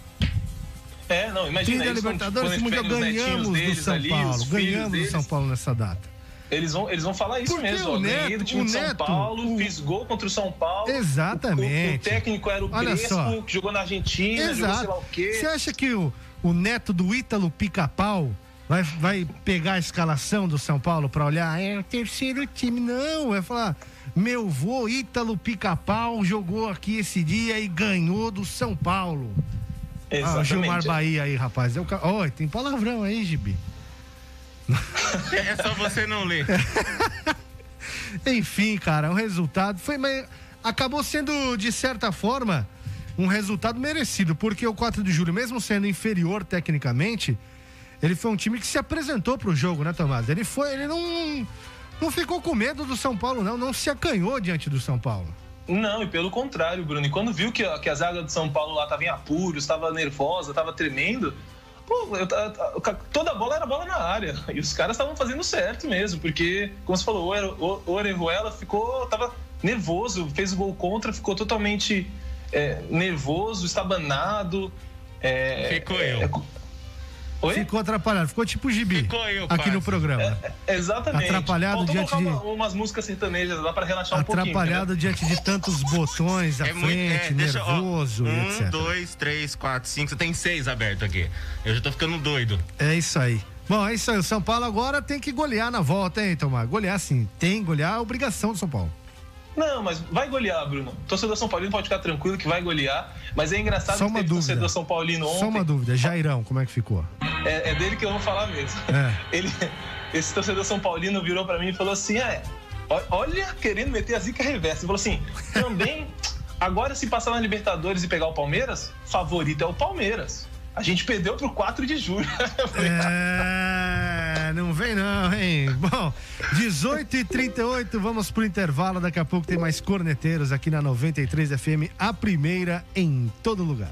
É, não, Tri imagina da isso quando- Libertadores, esse mundial ganhamos do São ali, Paulo. Ganhamos do. São Paulo nessa data. Eles vão, eles vão falar isso Porque mesmo. o ó, Neto- do time o de São Neto, Paulo, fiz gol contra o São Paulo. Exatamente. O, o técnico era o Olha só. Crespo, que jogou na Argentina, jogou sei lá o quê. Você acha que o, o neto do Ítalo Pica-Pau vai, vai pegar a escalação do São Paulo pra olhar? É o terceiro time. Não, vai falar. Meu vô Ítalo Pica-Pau jogou aqui esse dia e ganhou do São Paulo. Ah, o Exatamente. Gilmar Bahia aí, rapaz. É o Oi, tem palavrão aí, Gibi. É só você não ler. Enfim, cara, o resultado foi. Mas acabou sendo, de certa forma, um resultado merecido, porque o 4 de julho, mesmo sendo inferior tecnicamente, ele foi um time que se apresentou pro jogo, né, Tomás? Ele foi, ele não. Não ficou com medo do São Paulo, não. Não se acanhou diante do São Paulo. Não, e pelo contrário, Bruno. E quando viu que, a- que a zaga do São Paulo lá tava em apuros, estava nervosa, estava tremendo, pô, eu toda bola era bola na área. E os caras estavam fazendo certo mesmo, porque, como você falou, o Ore- o o Orejuela ficou, tava nervoso, fez o gol contra, ficou totalmente é, nervoso, estabanado. É, Ficou é, eu. Oi? Ficou atrapalhado, ficou tipo gibi Ficou eu, aqui no programa. Exatamente. Atrapalhado Faltou diante de- uma- umas músicas sertanejas lá para relaxar um pouquinho. Atrapalhado diante de tantos botões à É muito. frente, É, deixa, ó, nervoso, um, etc. dois, três, quatro, cinco. Você tem seis abertos aqui. Eu já tô ficando doido. É isso aí. Bom, é isso aí. O São Paulo agora tem que golear na volta, hein, Tomás? Golear sim. Tem que golear, é obrigação do São Paulo. Não, mas vai golear, Bruno. Torcedor São Paulino pode ficar tranquilo que vai golear. Mas é engraçado Só que uma teve dúvida. torcedor São Paulino ontem. Só uma dúvida. Jairão, como é que ficou? É, é dele que eu vou falar mesmo. É. Ele, esse torcedor São Paulino virou pra mim e falou assim: é, ó- olha, querendo meter a zica reversa. Ele falou assim: também, agora se passar na Libertadores e pegar o Palmeiras, favorito é o Palmeiras. A gente perdeu pro 4 de julho. É, não vem não, hein? Bom, 18 e 38 vamos pro intervalo. Daqui a pouco tem mais corneteiros aqui na 93 FM, a primeira em todo lugar.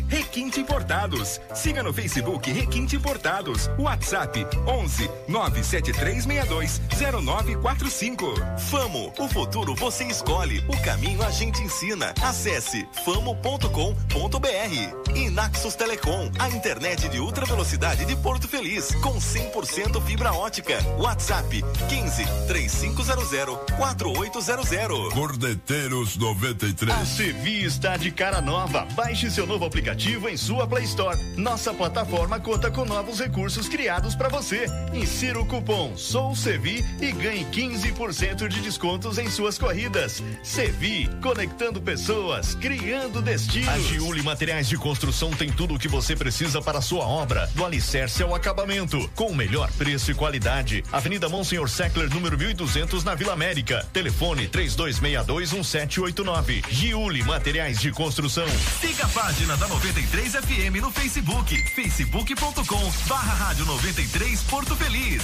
Requinte Importados. Siga no Facebook Requinte Importados. WhatsApp 11 97362 0945. Famo, o futuro você escolhe, o caminho a gente ensina. Acesse famo.com.br. E Naxos Telecom, a internet de ultra velocidade de Porto Feliz, com 100% fibra ótica. WhatsApp 15 3500 4800. Cordeteiros 93. A Sevi está de cara nova. Baixe seu novo aplicativo em sua Play Store. Nossa plataforma conta com novos recursos criados para você. Insira o cupom Sou Sevi e ganhe 15% de descontos em suas corridas. Sevi, conectando pessoas, criando destinos. A Giuli Materiais de Construção tem tudo o que você precisa para a sua obra, do alicerce ao acabamento, com o melhor preço e qualidade. Avenida Monsenhor Seckler, número 1200, na Vila América. Telefone 32621789. Giuli Materiais de Construção. Siga a página da 93 FM no Facebook, facebook.com barra rádio 93 Porto Feliz.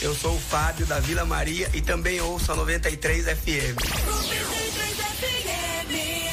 eu sou o Fábio da Vila Maria e também ouço a 93 FM.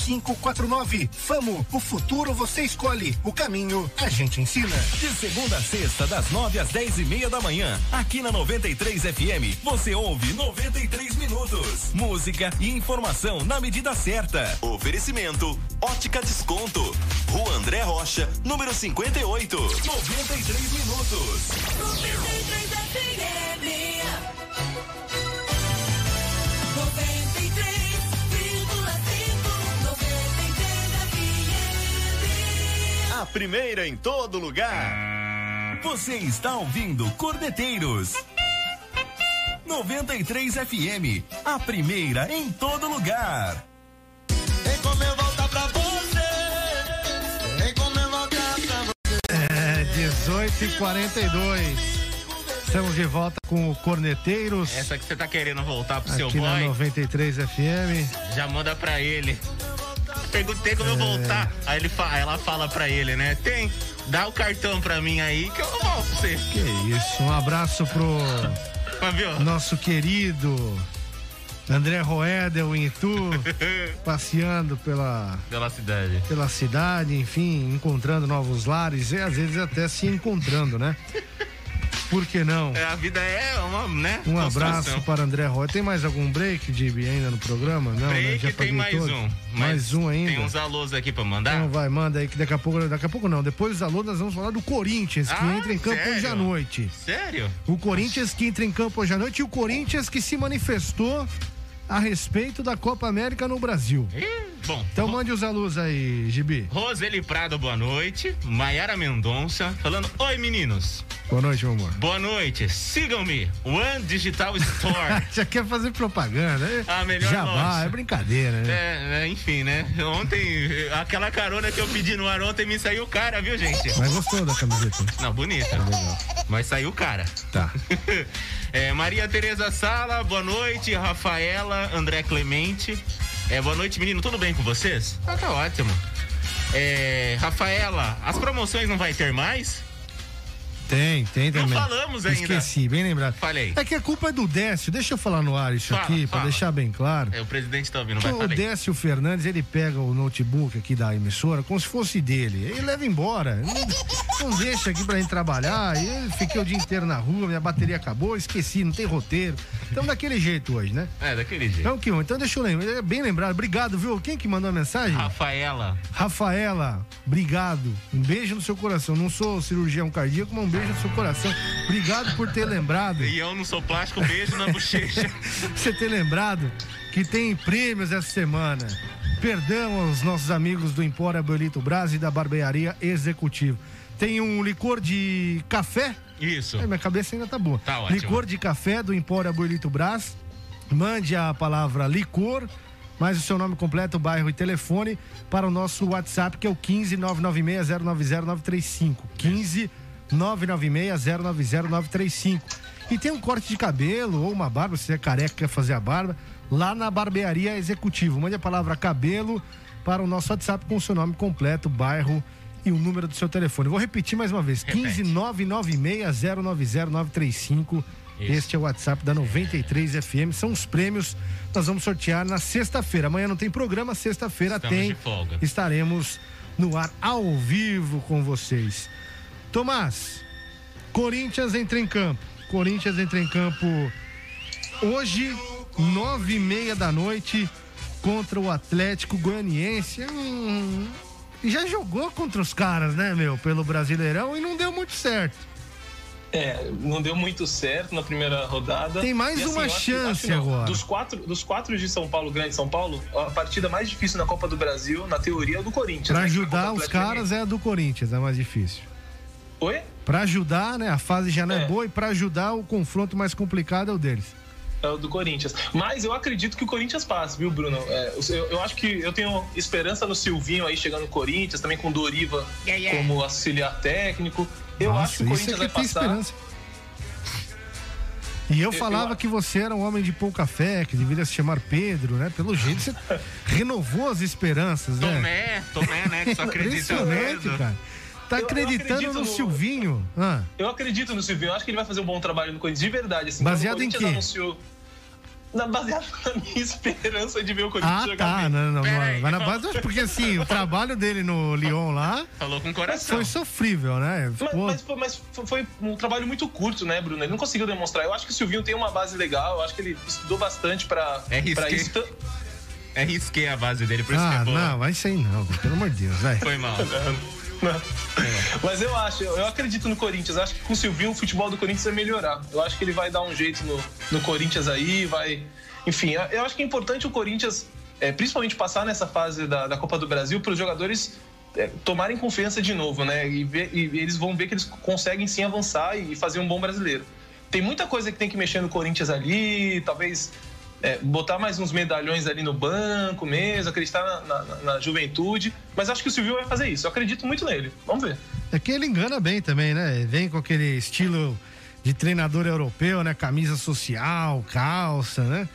4549. Famo, o futuro você escolhe, o caminho a gente ensina. De segunda a sexta, das nove às dez e meia da manhã, aqui na 93 FM, você ouve 93 minutos. Música e informação na medida certa. Oferecimento: Ótica Desconto. Rua André Rocha, número 58. 93 minutos. 93 primeira em todo lugar. Você está ouvindo Cordeteiros. 93 FM, a primeira em todo lugar. Vem comer volta pra você. Vem comer volta pra você. É, 18 e 42 Estamos de volta com o Corneteiros. Essa que você tá querendo voltar pro seu aqui na boy, 93 FM. já manda pra ele. Perguntei como eu É. voltar. Aí ele fa- ela fala pra ele, né? Tem, dá o cartão pra mim aí que eu volto pra você. Que isso, um abraço pro nosso querido André Roedel em Itu, passeando pela, Pela cidade. pela cidade, enfim, encontrando novos lares e às vezes até se encontrando, né? Por que não? É, a vida é uma, né? Um abraço para André Roy. Tem mais algum break, Dibi, ainda no programa? Não, né? Break, Já tem mais todos. um. Mais um ainda. Tem uns alôs aqui pra mandar? Então vai, manda aí que daqui a pouco, daqui a pouco não. Depois dos alunos nós vamos falar do Corinthians, que Ah, entra em campo sério? hoje à noite. Sério? O Corinthians que entra em campo hoje à noite e o Corinthians que se manifestou a respeito da Copa América no Brasil. Bom, Então mande os alôs aí, Gibi. Roseli Prado, boa noite. Maiara Mendonça, falando: Oi, meninos. Boa noite, meu amor. Boa noite. Sigam-me. One Digital Store. Já quer fazer propaganda, né? Ah, melhor Jabá, nossa. é brincadeira, né? É, é, enfim, né? Ontem, aquela carona que eu pedi no ar ontem me saiu cara, viu, gente? Mas gostou da camiseta? Não, bonita. Mas saiu cara. Tá. É, Maria Tereza Sala, boa noite. Rafaela, André Clemente. É, boa noite, menino. Tudo bem com vocês? Ah, tá ótimo. É, Rafaela, as promoções não vai ter mais? Tem, tem Não também. falamos ainda. Esqueci, bem lembrado. Falei. É que a culpa é do Décio. Deixa eu falar no ar isso Fala, aqui, pra fala. deixar bem claro. É, o presidente tá ouvindo, vai o falar. Décio Fernandes, ele pega o notebook aqui da emissora como se fosse dele. Ele leva embora. Não, não deixa aqui pra gente trabalhar. Eu fiquei o dia inteiro na rua, minha bateria acabou, esqueci, não tem roteiro. Então daquele jeito hoje, né? É, daquele jeito. Então, que, então deixa eu lembrar. É Bem lembrado. Obrigado, viu? Quem que mandou a mensagem? Rafaela. Rafaela, obrigado. Um beijo no seu coração. Não sou cirurgião cardíaco, mas um beijo no seu coração. Obrigado por ter lembrado. E eu não sou plástico, beijo na bochecha. você ter lembrado que tem prêmios essa semana. Perdão aos nossos amigos do Empório Abuelito Brás e da Barbearia Executivo. Tem um licor de café. Isso. Ai, minha cabeça ainda tá boa. Tá ótimo. Licor de café do Empório Abuelito Brás. Mande a palavra licor, mais o seu nome completo, bairro e telefone para o nosso WhatsApp, que é o 15 996090935. 15 996090935. E tem um corte de cabelo ou uma barba, se é careca quer fazer a barba, lá na barbearia executivo. Mande a palavra cabelo para o nosso WhatsApp com o seu nome completo, bairro e o número do seu telefone. Vou repetir mais uma vez: 15 996090935. Isso. Este é o WhatsApp da 93 FM. São os prêmios. Nós vamos sortear na sexta-feira. Amanhã não tem programa, sexta-feira tem. Estaremos no ar ao vivo com vocês. Tomás, Corinthians entra em campo. Corinthians entra em campo hoje, nove e meia da noite, contra o Atlético Goianiense. Hum, e já jogou contra os caras, né, meu, pelo Brasileirão e não deu muito certo. É, não deu muito certo na primeira rodada. Tem mais E, assim, uma acho chance acho agora. Dos quatro, dos quatro de São Paulo, Grande São Paulo, a partida mais difícil na Copa do Brasil, na teoria, é do Corinthians. Pra né? ajudar Contra o os caras é a do Corinthians, é a mais difícil. Oi? Pra ajudar, né? A fase já não é, É. boa e pra ajudar o confronto mais complicado é o deles. é o do Corinthians. Mas eu acredito que o Corinthians passe, viu, Bruno? É, eu, eu acho que eu tenho esperança no Silvinho aí chegando no Corinthians, também com o Doriva Yeah, yeah. como auxiliar técnico. Eu Nossa, acho que o isso Corinthians é vai que tem passar. esperança. E eu Eu- falava eu- que você era um homem de pouca fé, que deveria se chamar Pedro, né? Pelo jeito você renovou as esperanças, né? Tomé, Tomé, né? Que só acredita Impressionante, mesmo. cara. Tá Eu- eu acreditando acredito no no- Silvinho. Ah, Eu acredito no Silvinho, eu acho que ele vai fazer um bom trabalho no Corinthians, de verdade. Assim, Baseado em quê? Anunciou... Na, baseado na minha esperança de ver o Corinthians ah jogar tá. bem. Não, não, Vai na base, porque assim, o trabalho dele no Lyon lá Falou com o coração. foi sofrível, né? Mas, Ficou- mas foi, mas um trabalho muito curto, né, Bruno? Ele não conseguiu demonstrar. Eu acho que o Silvinho tem uma base legal, eu acho que ele estudou bastante pra, É pra isso. É risquei a base dele, por isso que Ah, é boa. não, vai sair não, pelo amor de Deus, vai. Foi mal. Mas eu acho, eu acredito no Corinthians. Acho que com o Silvinho o futebol do Corinthians vai melhorar. Eu acho que ele vai dar um jeito no, no Corinthians aí, vai. Enfim, eu- acho que é importante o Corinthians, é, principalmente passar nessa fase da, da Copa do Brasil, para os jogadores é, tomarem confiança de novo, né? E, ver- e eles vão ver que eles conseguem sim avançar e fazer um bom brasileiro. Tem muita coisa que tem que mexer no Corinthians ali, talvez é, botar mais uns medalhões ali no banco mesmo, acreditar na, na- na juventude. Mas acho que o Silvio vai fazer isso. Eu acredito muito nele. Vamos ver. É que ele engana bem também, né? Vem com aquele estilo de treinador europeu, né? Camisa social, calça, né?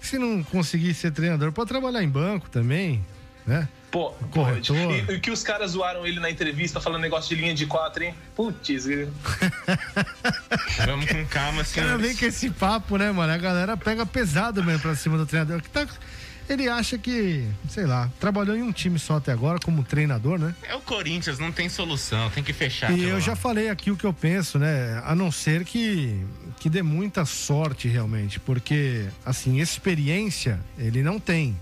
Se não conseguir ser treinador, pode trabalhar em banco também, né? Pô, Corretor. pode. E, e que os caras zoaram ele na entrevista falando negócio de linha de quatro, hein? Putz, ele- Vamos com calma, O cara senhores. vem com esse papo, né, mano? A galera pega pesado mesmo pra cima do treinador. Que tá... Ele acha que, sei lá, trabalhou em um time só até agora como treinador, né? É o Corinthians, não tem solução, tem que fechar. E eu lá. já falei aqui o que eu penso, né? A não ser que, que dê muita sorte realmente, porque, assim, experiência ele não tem.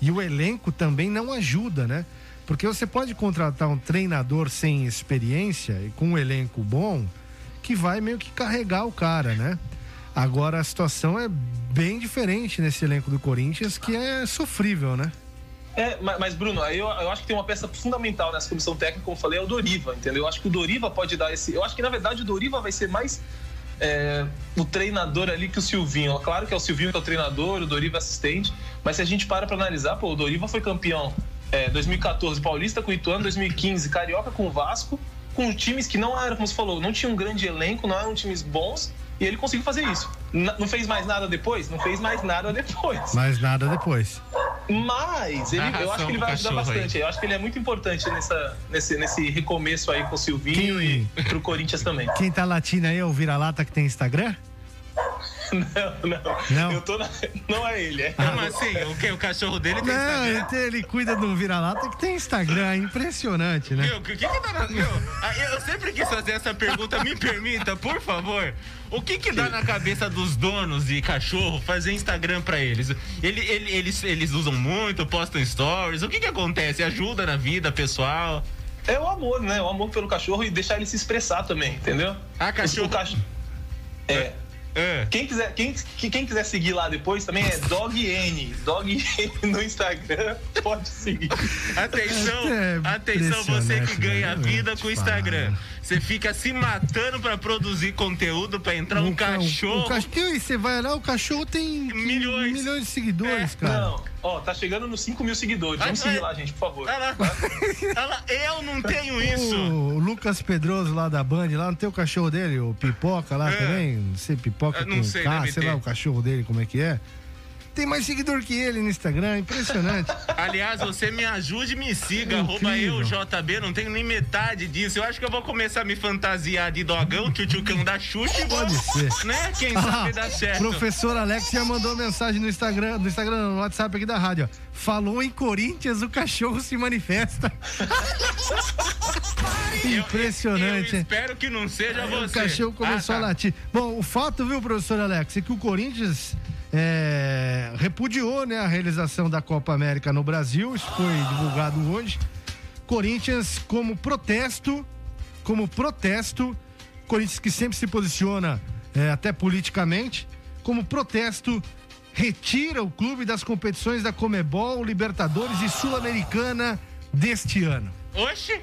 E o elenco também não ajuda, né? Porque você pode contratar um treinador sem experiência e com um elenco bom que vai meio que carregar o cara, né? Agora a situação é bem diferente nesse elenco do Corinthians, que é sofrível, né? É, ma- mas Bruno, eu, eu acho que tem uma peça fundamental nessa comissão técnica, como eu falei, é o Doriva, entendeu? Eu acho que o Doriva pode dar esse. Eu acho que na verdade o Doriva vai ser mais é, o treinador ali que o Silvinho. Claro que é o Silvinho que é o treinador, o Doriva é assistente, mas se a gente para pra analisar, pô, o Doriva foi campeão é, 2014 Paulista com o Ituano, 2015 Carioca com o Vasco, com times que não eram, como você falou, não tinham um grande elenco, não eram times bons, e ele conseguiu fazer isso. N- não fez mais nada depois? Não fez mais nada depois. Mais nada depois. Mas ele, eu acho que ele vai ajudar cachorro aí. bastante. Eu acho que ele é muito importante nessa, nesse, nesse recomeço aí com o Silvinho e pro Corinthians também. Quem tá latindo aí é o Vira-Lata que tem Instagram? Não, não. Não? Eu tô na- Não é ele, é. Como assim? O, quê? o cachorro dele tem Não, Instagram? ele, tem- ele cuida do vira-lata que tem Instagram, é impressionante, né? Meu, o que que dá na... Meu, ah, eu sempre quis fazer essa pergunta, me permita, por favor. O que que dá na cabeça dos donos de cachorro fazer Instagram pra eles? Ele, ele- eles, eles usam muito, postam stories. O que que acontece? Ajuda na vida pessoal? É o amor, né? O amor pelo cachorro e deixar ele se expressar também, entendeu? Ah, cachorro. O cach... É. Quem quiser, quem, quem quiser seguir lá depois também é DogN. DogN no Instagram, pode seguir. Atenção, É atenção, você que ganha né? vida com o Instagram. Você fica se matando pra produzir conteúdo pra entrar um O ca- cachorro. O cachorro, e você vai lá, o cachorro tem Milhões. milhões de seguidores, cara. Não, ó, tá chegando nos 5 mil seguidores. Vamos Ah, seguir é. lá, gente, por favor. Lá. Lá, eu não tenho isso. O Lucas Pedroso lá da Band, lá não tem o cachorro dele, o Pipoca lá É. também? Não sei, Pipoca Eu não com sei, K, sei ter. lá o cachorro dele, como é que é. Tem mais seguidor que ele no Instagram, impressionante. Aliás, você me ajude e me siga, É arroba eu. JB, não tenho nem metade disso. Eu acho que eu vou começar a me fantasiar de dogão, tchutchucão da Xuxa e vou, Pode ser. né? Quem Ah, sabe dar certo. Professor Alex já mandou mensagem no Instagram, no Instagram, no WhatsApp aqui da rádio, ó. Falou em Corinthians, o cachorro se manifesta. Impressionante. Eu hein? espero que não seja Aí você. O cachorro começou Ah, tá. a latir. Bom, o fato, viu, professor Alex, é que o Corinthians é, repudiou né, a realização da Copa América no Brasil. Isso foi divulgado hoje. Corinthians, como protesto, como protesto, Corinthians que sempre se posiciona é, até politicamente, como protesto, retira o clube das competições da Comebol, Libertadores e Sul-Americana deste ano Oxi!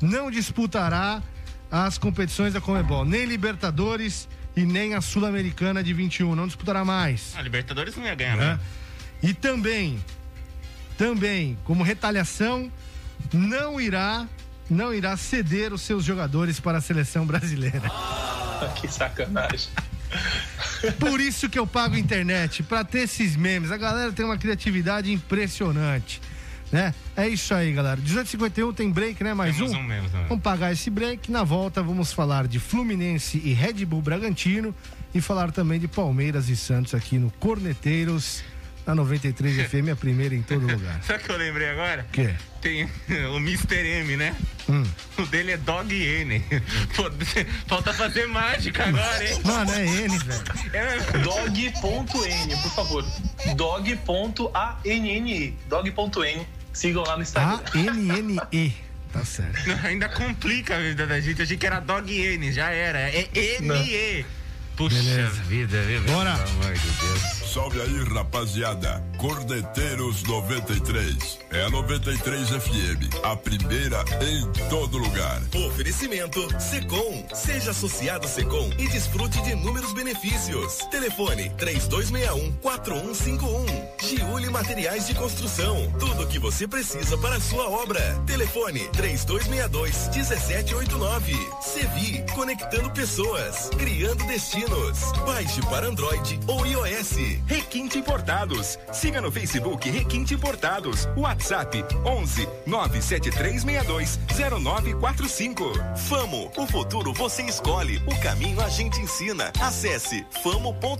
não disputará as competições da Comebol, nem Libertadores e nem a Sul-Americana de 21. Não disputará mais. A Libertadores não ia ganhar, né? né? E também, também, como retaliação, não irá, não irá ceder os seus jogadores para a seleção brasileira. que sacanagem. Por isso que eu pago internet, para ter esses memes. A galera tem uma criatividade impressionante. Né? É isso aí, galera. 1851 tem break, né? Mais Temos um. um mesmo também. Vamos pagar esse break. Na volta, vamos falar de Fluminense e Red Bull Bragantino e falar também de Palmeiras e Santos aqui no Corneteiros, na 93 FM, a primeira em todo lugar. Sabe o que eu lembrei agora? O quê? Tem o Mr. M, né? Hum. O dele é Dog N. Pô, falta fazer mágica agora, hein? Mano, é N, velho. É, Dog.n, por favor. Dog.anne. Dog.n. Sigam lá no Instagram. A-N-N-E. Tá certo. Ainda complica a vida da gente. Achei que era Dog N, já era. É N-E. Puxa Beleza. vida, viu? Bora. Pelo amor de Deus. Salve aí, rapaziada. Cordeteiros 93. É a 93 FM. A primeira em todo lugar. Oferecimento Secom. Seja associado Secom e desfrute de inúmeros benefícios. Telefone 3261-4151. Giuli Materiais de Construção. Tudo o que você precisa para a sua obra. Telefone 3262-1789. Sevi. Conectando pessoas. Criando destinos. Baixe para Android ou iOS. Requinte Importados. Siga no Facebook Requinte Importados. WhatsApp 11 97362 0945. Famo, o futuro você escolhe, o caminho a gente ensina. Acesse famo.com.br.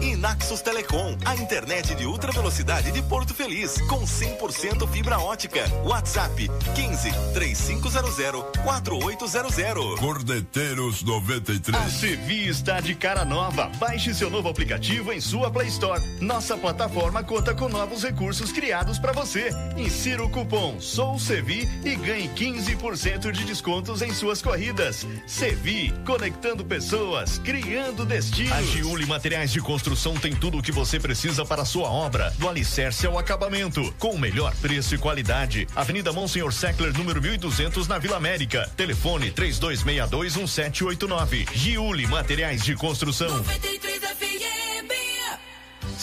E Naxos Telecom, a internet de ultra velocidade de Porto Feliz, com 100% fibra ótica. WhatsApp 15 3500 4800. Cordeteiros 93. Sevi está de cara nova. Baixe seu novo aplicativo em sua Play Store. Nossa plataforma conta com novos recursos criados para você. Insira o cupom SOUSEVI e ganhe 15% de descontos em suas corridas. Sevi, conectando pessoas, criando destinos. A Giuli Materiais de Construção tem tudo o que você precisa para a sua obra, do alicerce ao acabamento, com o melhor preço e qualidade. Avenida Monsenhor Seckler, número 1200, na Vila América. Telefone 32621789. Giuli Materiais de Construção.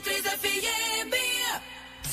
93 FM.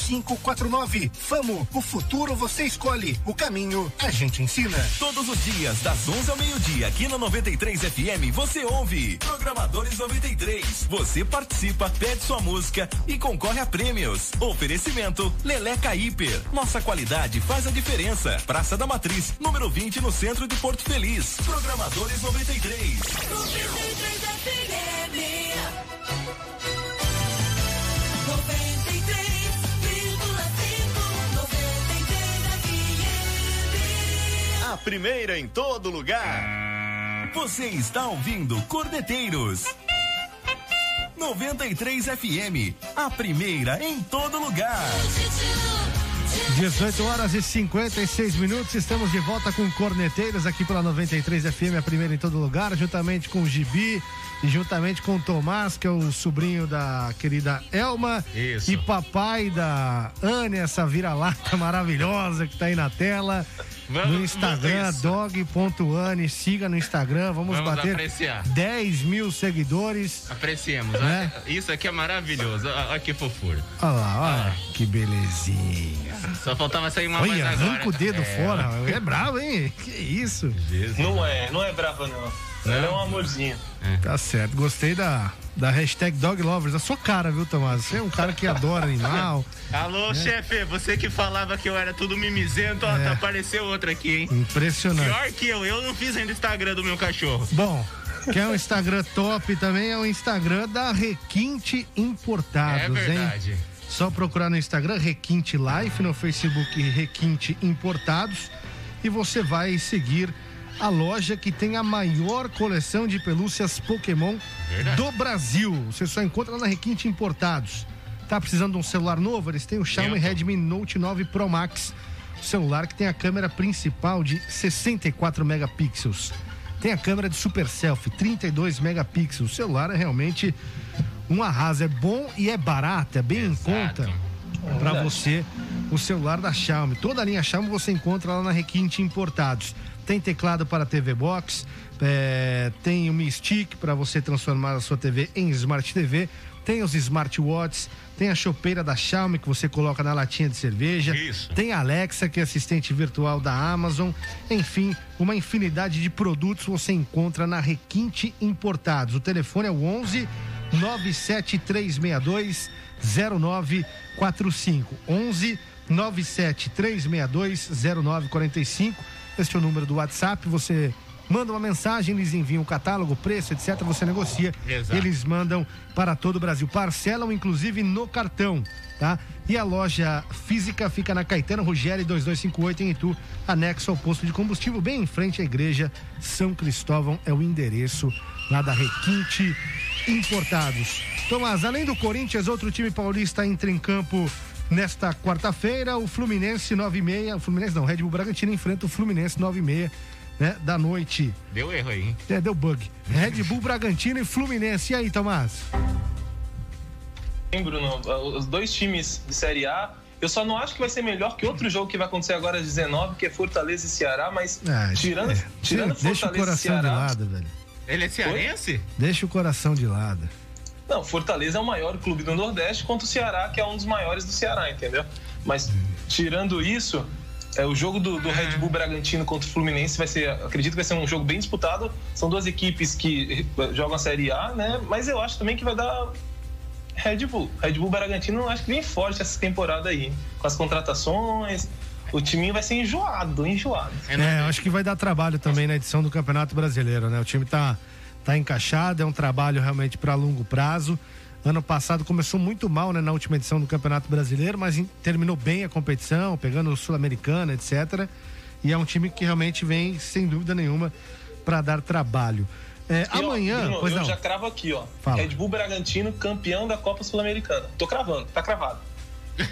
4549. Famo, o futuro você escolhe, o caminho a gente ensina. Todos os dias, das 11 ao meio-dia, aqui na 93 FM, você ouve Programadores 93. Você participa, pede sua música e concorre a prêmios. Oferecimento Leleca Hiper. Nossa qualidade faz a diferença. Praça da Matriz, número 20, no centro de Porto Feliz. Programadores 93. 93 A primeira em todo lugar. Você está ouvindo Cordeteiros. 93 FM, a primeira em todo lugar. 18 horas e 56 minutos, estamos de volta com Corneteiros aqui pela 93 FM, a primeira em todo lugar, juntamente com o Gibi e juntamente com o Tomás, que é o sobrinho da querida Elma. Isso. E papai da Anne, essa vira-lata maravilhosa que tá aí na tela. Vamos- no Instagram, dog.ane, siga no Instagram, vamos, Vamos bater apreciar. 10 mil seguidores. Apreciemos. Né? Isso aqui é maravilhoso. Olha que fofura. Olha lá, olha que belezinha. Só faltava sair uma mais Olha, agora. arranca o dedo É, fora. É bravo, hein? Que isso? Não é, não é brava não. Ela é um amorzinho. Tá certo. Gostei da, da hashtag Dog Lovers. A sua cara, viu, Tomás? Você é um cara que adora animal. Alô, É. chefe, você que falava que eu era tudo mimizento, ó, É. tá apareceu outro aqui, hein? Impressionante. Pior que eu, eu não fiz ainda o Instagram do meu cachorro. Bom, quer um Instagram top também? É o Instagram da Requinte Importados, É verdade. hein? Só procurar no Instagram Requinte Life, no Facebook Requinte Importados e você vai seguir a loja que tem a maior coleção de pelúcias Pokémon Verdade. do Brasil. Você só encontra lá na Requinte Importados. Tá precisando de um celular novo? Eles têm o Xiaomi Redmi Note 9 Pro Max, celular que tem a câmera principal de 64 megapixels. Tem a câmera de super selfie, 32 megapixels. O celular é realmente um arraso. É bom e é barato, é bem em conta para você o celular da Xiaomi. Toda a linha Xiaomi você encontra lá na Requinte Importados. Tem teclado para TV Box, é, tem Mi Stick para você transformar a sua TV em Smart TV, tem os smartwatches, tem a chopeira da Xiaomi que você coloca na latinha de cerveja, Isso. tem a Alexa que é assistente virtual da Amazon, enfim, uma infinidade de produtos você encontra na Requinte Importados. O telefone é o 11 97362 0945 11 97362 0945 este é o número do WhatsApp você manda uma mensagem eles enviam o catálogo preço etc você negocia Exato. eles mandam para todo o Brasil parcelam inclusive no cartão tá e a loja física fica na Caetano Ruggeri 2258 em Itu anexo ao posto de combustível bem em frente à igreja São Cristóvão é o endereço lá da Requinte Importados. Tomás, além do Corinthians, outro time paulista entra em campo nesta quarta-feira. O Fluminense 9 e meia. O Fluminense não, o Red Bull Bragantino enfrenta o Fluminense 9 e meia né, da noite. Deu erro aí, hein? É, deu bug. Red Bull Bragantino e Fluminense. E aí, Tomás? Hein, Bruno? Os dois times de Série A. Eu só não acho que vai ser melhor que outro jogo que vai acontecer agora às 19, que é Fortaleza e Ceará, mas Ah, tirando, é. tirando Deixa o Fortaleza e coração de Ceará. lado, velho. Ele é cearense? Deixa o coração de lado. Não, Fortaleza é o maior clube do Nordeste, quanto o Ceará, que é um dos maiores do Ceará, entendeu? Mas tirando isso, é, o jogo do, do Red Bull Bragantino contra o Fluminense vai ser, acredito que vai ser um jogo bem disputado. São duas equipes que eh, jogam a Série A, né? Mas eu acho também que vai dar Red Bull. Red Bull Bragantino, acho que vem forte essa temporada aí, hein? com as contratações. O timinho vai ser enjoado, enjoado. É, eu acho que vai dar trabalho também na edição do Campeonato Brasileiro, né? O time tá, tá encaixado, é um trabalho realmente para longo prazo. Ano passado começou muito mal, né, na última edição do Campeonato Brasileiro, mas em- terminou bem a competição, pegando o Sul-Americana, etc. E é um time que realmente vem, sem dúvida nenhuma, para dar trabalho. É, E, ó, amanhã, Bruno, pois eu não. já cravo aqui, ó. Fala. Red Bull Bragantino, campeão da Copa Sul-Americana. Tô cravando, tá cravado.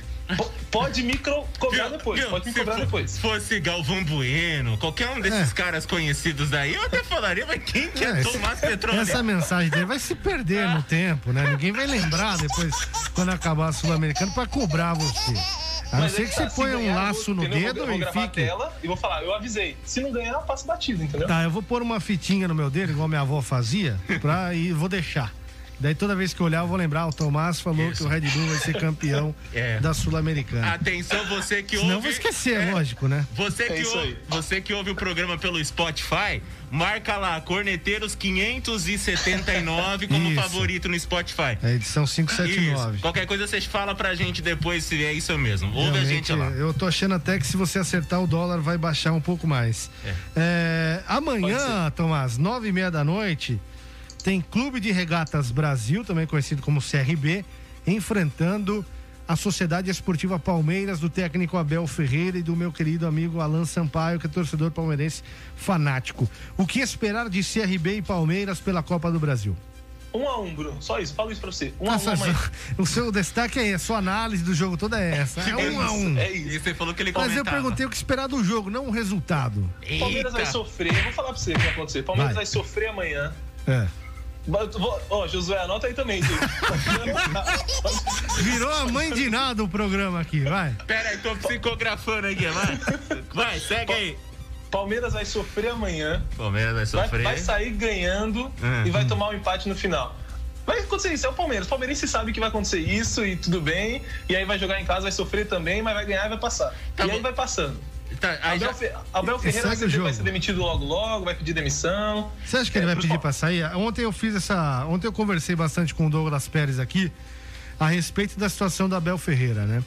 Pode me cobrar depois, Viu? pode me Se cobrar depois. fosse Galvão Bueno, qualquer um desses É. caras conhecidos daí, eu até falaria, mas quem que é, É, esse- Tomás Petrone? Essa mensagem dele vai se perder no tempo, né? Ninguém vai lembrar depois, quando acabar a Sul-Americana, para cobrar você. A não ser aí que tá, você se ponha um laço vou- no dedo vou, eu vou e gravar fique. a tela e vou falar, eu avisei. Se não ganhar, eu passo batido, entendeu? Tá, eu vou pôr uma fitinha no meu dedo, igual minha avó fazia, pra, e vou deixar. Daí toda vez que eu olhar, eu vou lembrar, o Tomás falou que o Red Bull vai ser campeão É. da Sul-Americana. Atenção, você que ouve. Senão eu vou esquecer, lógico, né? Você É que, isso ouve, você que ouve o programa pelo Spotify, marca lá, Corneteiros 579 como Isso. favorito no Spotify. É edição 579. Isso. Qualquer coisa vocês falam pra gente depois se é isso mesmo. Ouve a gente lá. Eu tô achando até que se você acertar o dólar vai baixar um pouco mais. É, amanhã, Tomás, nove e meia da noite, tem Clube de Regatas Brasil, também conhecido como CRB, enfrentando a Sociedade Esportiva Palmeiras do técnico Abel Ferreira e do meu querido amigo Alan Sampaio, que é torcedor palmeirense fanático. O que esperar de CRB e Palmeiras pela Copa do Brasil? Um a um, Bruno. Só isso. Falo isso pra você. Um a Nossa, um amanhã. o seu destaque é esse, a sua análise do jogo toda é essa. É um a um. É isso. E você falou que ele Mas eu comentava. perguntei o que esperar do jogo, não o resultado. Palmeiras vai sofrer. Vou falar pra você o que vai acontecer. Palmeiras Vai. vai, sofrer amanhã. É. Vai- Ó, Josué, anota aí também, gente. Virou a mãe de nada o programa aqui, vai. Pera aí, tô psicografando aqui, vai. Vai, segue aí. Palmeiras vai sofrer amanhã. Palmeiras vai Vai, sofrer. vai sair ganhando Hum. e vai tomar um empate no final. Vai acontecer isso, é o Palmeiras. O Palmeirense sabe que vai acontecer isso e tudo bem. E aí vai jogar em casa, vai sofrer também, mas vai ganhar e vai passar. e aí vai passando. Tá, aí Abel, já- Fe- Abel E Ferreira vai vai ser demitido logo logo, vai pedir demissão. Você acha que ele vai pedir pra sair? Ontem eu fiz essa. Ontem eu conversei bastante com o Douglas Pérez aqui a respeito da situação do Abel Ferreira, né?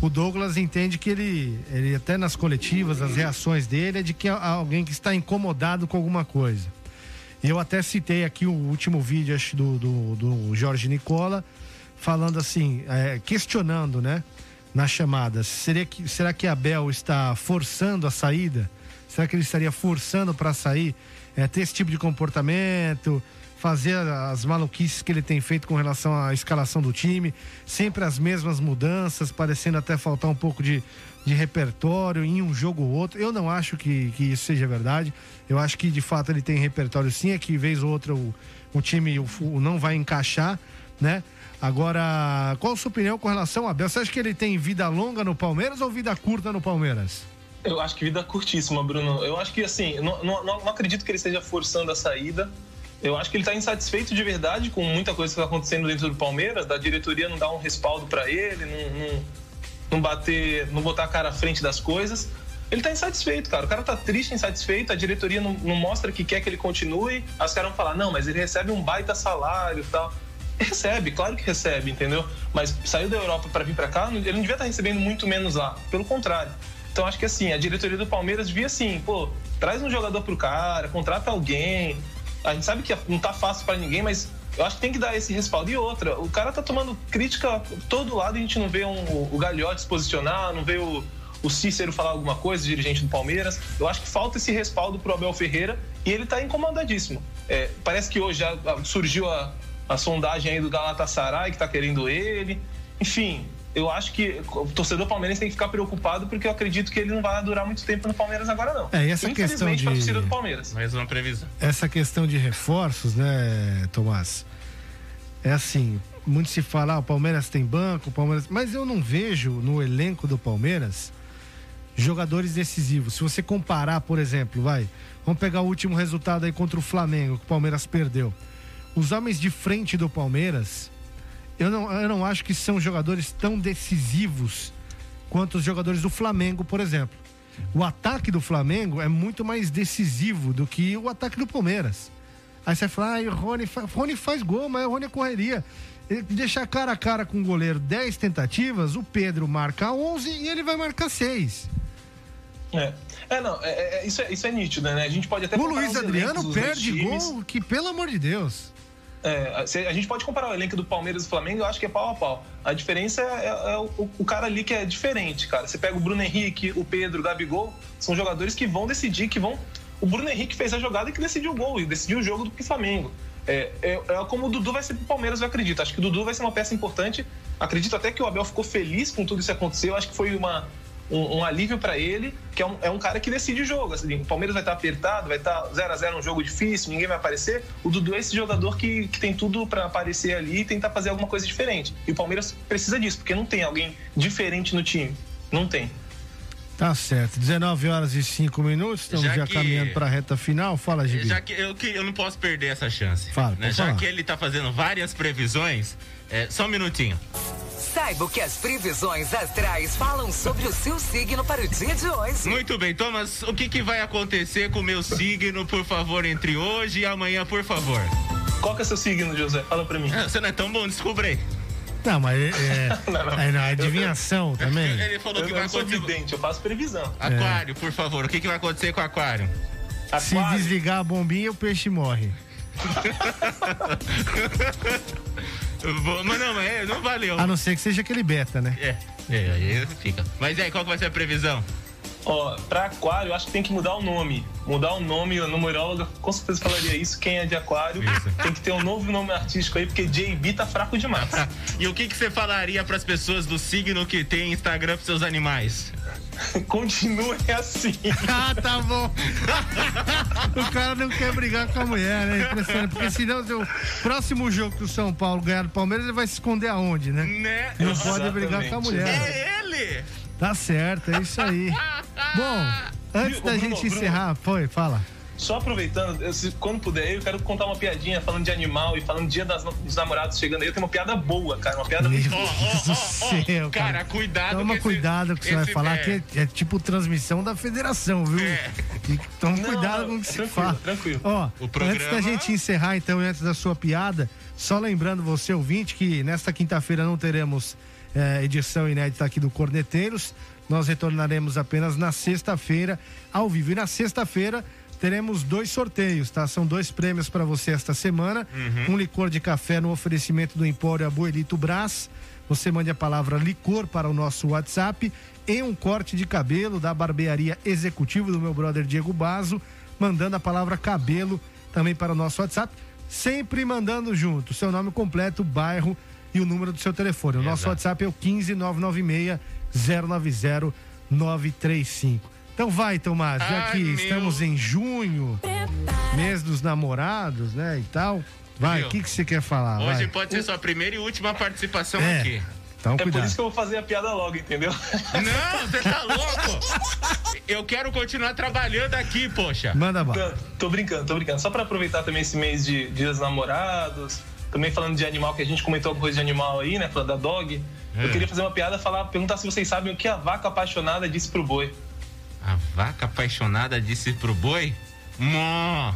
O Douglas entende que ele, ele até nas coletivas, as reações dele é de que é alguém que está incomodado com alguma coisa. E eu até citei aqui o último vídeo acho, do, do, do Jorge Nicola, falando assim, é, questionando, né? Na chamada, seria que, será que Abel está forçando a saída? Será que ele estaria forçando para sair? É, ter esse tipo de comportamento, fazer as maluquices que ele tem feito com relação à escalação do time, sempre as mesmas mudanças, parecendo até faltar um pouco de, de repertório em um jogo ou outro. Eu não acho que, que isso seja verdade. Eu acho que de fato ele tem repertório sim, é que vez ou outra o, o time o, o não vai encaixar, né? Agora, qual a sua opinião com relação ao Abel? Você acha que ele tem vida longa no Palmeiras ou vida curta no Palmeiras? Eu acho que vida curtíssima, Bruno. Eu acho que, assim, não, não, não- acredito que ele esteja forçando a saída. Eu acho que ele está insatisfeito de verdade com muita coisa que está acontecendo dentro do Palmeiras, da diretoria não dar um respaldo para ele, não, não, não bater, não botar a cara à frente das coisas. Ele tá insatisfeito, cara. O cara tá triste, insatisfeito, a diretoria não, não mostra que quer que ele continue. Aí os caras vão falar, não, mas ele recebe um baita salário e tal. Recebe, claro que recebe, entendeu? Mas saiu da Europa para vir para cá, ele não devia estar recebendo muito menos lá. Pelo contrário. Então acho que assim, a diretoria do Palmeiras devia assim, pô, traz um jogador pro cara, contrata alguém. A gente sabe que não tá fácil para ninguém, mas eu acho que tem que dar esse respaldo. E outra, o cara tá tomando crítica todo lado a gente não vê um, o Galhote se posicionar, não vê o, o Cícero falar alguma coisa, dirigente do Palmeiras. Eu acho que falta esse respaldo pro Abel Ferreira e ele tá incomodadíssimo. É, parece que hoje já surgiu a, a sondagem aí do Galatasaray que tá querendo ele. Enfim, eu acho que o torcedor palmeirense tem que ficar preocupado porque eu acredito que ele não vai durar muito tempo no Palmeiras agora não. É, e essa questão de- torcida do Palmeiras. Mais uma previsão. essa questão de reforços, né, Tomás? É assim, muito se fala, ah, o Palmeiras tem banco, o Palmeiras. Mas eu não vejo no elenco do Palmeiras jogadores decisivos. Se você comparar, por exemplo, vai, vamos pegar o último resultado aí contra o Flamengo, que o Palmeiras perdeu. Os homens de frente do Palmeiras, eu não, eu não acho que são jogadores tão decisivos quanto os jogadores do Flamengo, por exemplo. O ataque do Flamengo é muito mais decisivo do que o ataque do Palmeiras. Aí você fala, ah, o Rony, fa- Rony faz gol, mas o Rony é correria. Ele deixar cara a cara com o goleiro 10 tentativas, o Pedro marca 11 e ele vai marcar 6. É, é não, é, é- isso, é, isso é nítido, né? A gente pode até O Luiz Adriano perde gol que, pelo amor de Deus. É, a gente pode comparar o elenco do Palmeiras e do Flamengo, eu acho que é pau a pau. A diferença é, é- é o, o cara ali que é diferente, cara. Você pega o Bruno Henrique, o Pedro, o Gabigol, são jogadores que vão decidir, que vão. O Bruno Henrique fez a jogada que decidiu o gol e decidiu o jogo do Flamengo. É, é, é como o Dudu vai ser pro Palmeiras, eu acredito. Acho que o Dudu vai ser uma peça importante. Acredito até que o Abel ficou feliz com tudo isso que aconteceu. Acho que foi uma, um, um alívio para ele, que é um, é um cara que decide o jogo. Assim, o Palmeiras vai estar apertado, vai estar 0 a 0 um jogo difícil, ninguém vai aparecer. O Dudu é esse jogador que, que tem tudo para aparecer ali e tentar fazer alguma coisa diferente. E o Palmeiras precisa disso, porque não tem alguém diferente no time. Não tem. Tá certo. 19 horas e 5 minutos, estamos já, Já que- caminhando para a reta final. Fala, Gibi. Já que eu, que eu não posso perder essa chance. Fala, né? Já falar. que ele tá fazendo várias previsões, é, só um minutinho. Saiba o que as previsões astrais falam sobre o seu signo para o dia de hoje. Muito bem, Thomas, o que, que vai acontecer com o meu signo, por favor, entre hoje e amanhã, por favor? Qual que é seu signo, José? Fala pra mim. Ah, você não é tão bom, descubra aí. Não, mas é, é, é, não, é adivinhação também. Ele falou Eu que vai não sou acontecer. vidente, eu faço previsão. Aquário, por favor, o que, que vai acontecer com o aquário? Se desligar a bombinha, o peixe morre. Mas não, é, não valeu. A não ser que seja aquele beta, né? É, é, aí fica. Mas e aí, qual que vai ser a previsão? Ó, pra aquário, eu acho que tem que mudar o nome. Mudar o nome, a numeróloga com certeza falaria isso. Quem é de aquário tem que ter um novo nome artístico aí, porque JB tá fraco demais. e o que, que você falaria pras pessoas do signo que tem Instagram pros seus animais? Continue assim. ah, tá bom. o cara não quer brigar com a mulher, né? Impressionante. Porque senão o próximo jogo que o São Paulo ganhar do Palmeiras, ele vai se esconder aonde, né? Né? Não pode brigar com a mulher. É ele! Tá certo, é isso aí. Bom, antes Viu, da Bruno, gente Bruno? encerrar, foi, fala. Só aproveitando, eu, se- quando puder, eu quero contar uma piadinha falando de animal e falando dia das, dos namorados chegando aí. Eu tenho uma piada boa, cara. Uma piada Meu muito Deus do céu, Cara, cara. cuidado Toma esse- cuidado com o que você vai esse- falar, é. que é, é tipo transmissão da federação, viu? E toma Não, cuidado com o que se tranquilo, fala. tranquilo. Ó, O antes programa- da gente encerrar, então, e antes da sua piada, só lembrando você, ouvinte, que nesta quinta-feira não teremos eh, edição inédita aqui do Corneteiros. Nós retornaremos apenas na sexta-feira, ao vivo. E na sexta-feira teremos dois sorteios, tá? São dois prêmios para você esta semana. Um licor de café no oferecimento do Empório Abuelito Brás. Você mande a palavra licor para o nosso WhatsApp e um corte de cabelo da barbearia executivo do meu brother Diego Bazo, mandando a palavra cabelo também para o nosso WhatsApp, sempre mandando junto seu nome completo, bairro e o número do seu telefone. O nosso WhatsApp é o 15996 090 935. Então vai, Tomás, já Ai, que meu. estamos em junho, mês dos namorados, né, e tal. Vai, o que que você quer falar? Hoje Vai. pode ser sua primeira e última participação É. aqui. Então, É por cuidado. isso que eu vou fazer a piada logo, entendeu? Não, você tá louco? Eu quero continuar trabalhando aqui, poxa. Manda bala. Tô brincando, tô brincando. Só pra aproveitar também esse mês de Dias dos Namorados, também falando de animal, que a gente comentou alguma coisa de animal aí, né? Falando da dog. É. Eu queria fazer uma piada, falar, perguntar se vocês sabem o que a vaca apaixonada disse pro boi. A vaca apaixonada disse pro boi? Mó!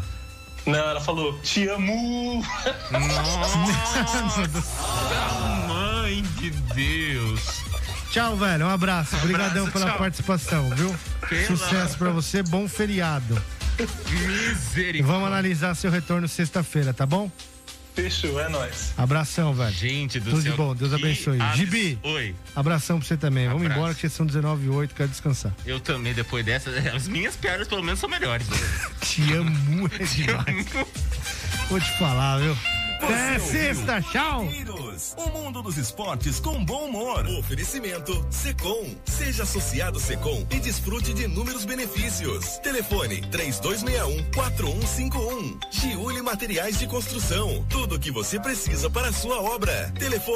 Não, ela falou, te amo! Nossa, mãe de Deus! Tchau, velho. Um abraço. Obrigadão abraço, pela tchau. participação, viu? Pela- Sucesso pra você. Bom feriado. Misericórdia. vamos analisar seu retorno sexta-feira, tá bom? Fechou, é nóis. Abração, velho. Gente do Tudo céu. de bom. Deus abençoe. abs- Gibi, Oi. abração pra você também. Vamos Abraço. embora que são 19 e 8, quero descansar. Eu também, depois dessa, as minhas piadas pelo menos são melhores. Te amo é demais. Vou te falar, viu? Até sexta, tchau. O mundo dos esportes com bom humor. Oferecimento Secom. Seja associado Secom e desfrute de inúmeros benefícios. Telefone 3261 4151. Giuli Materiais de Construção. Tudo o que você precisa para a sua obra. Telefone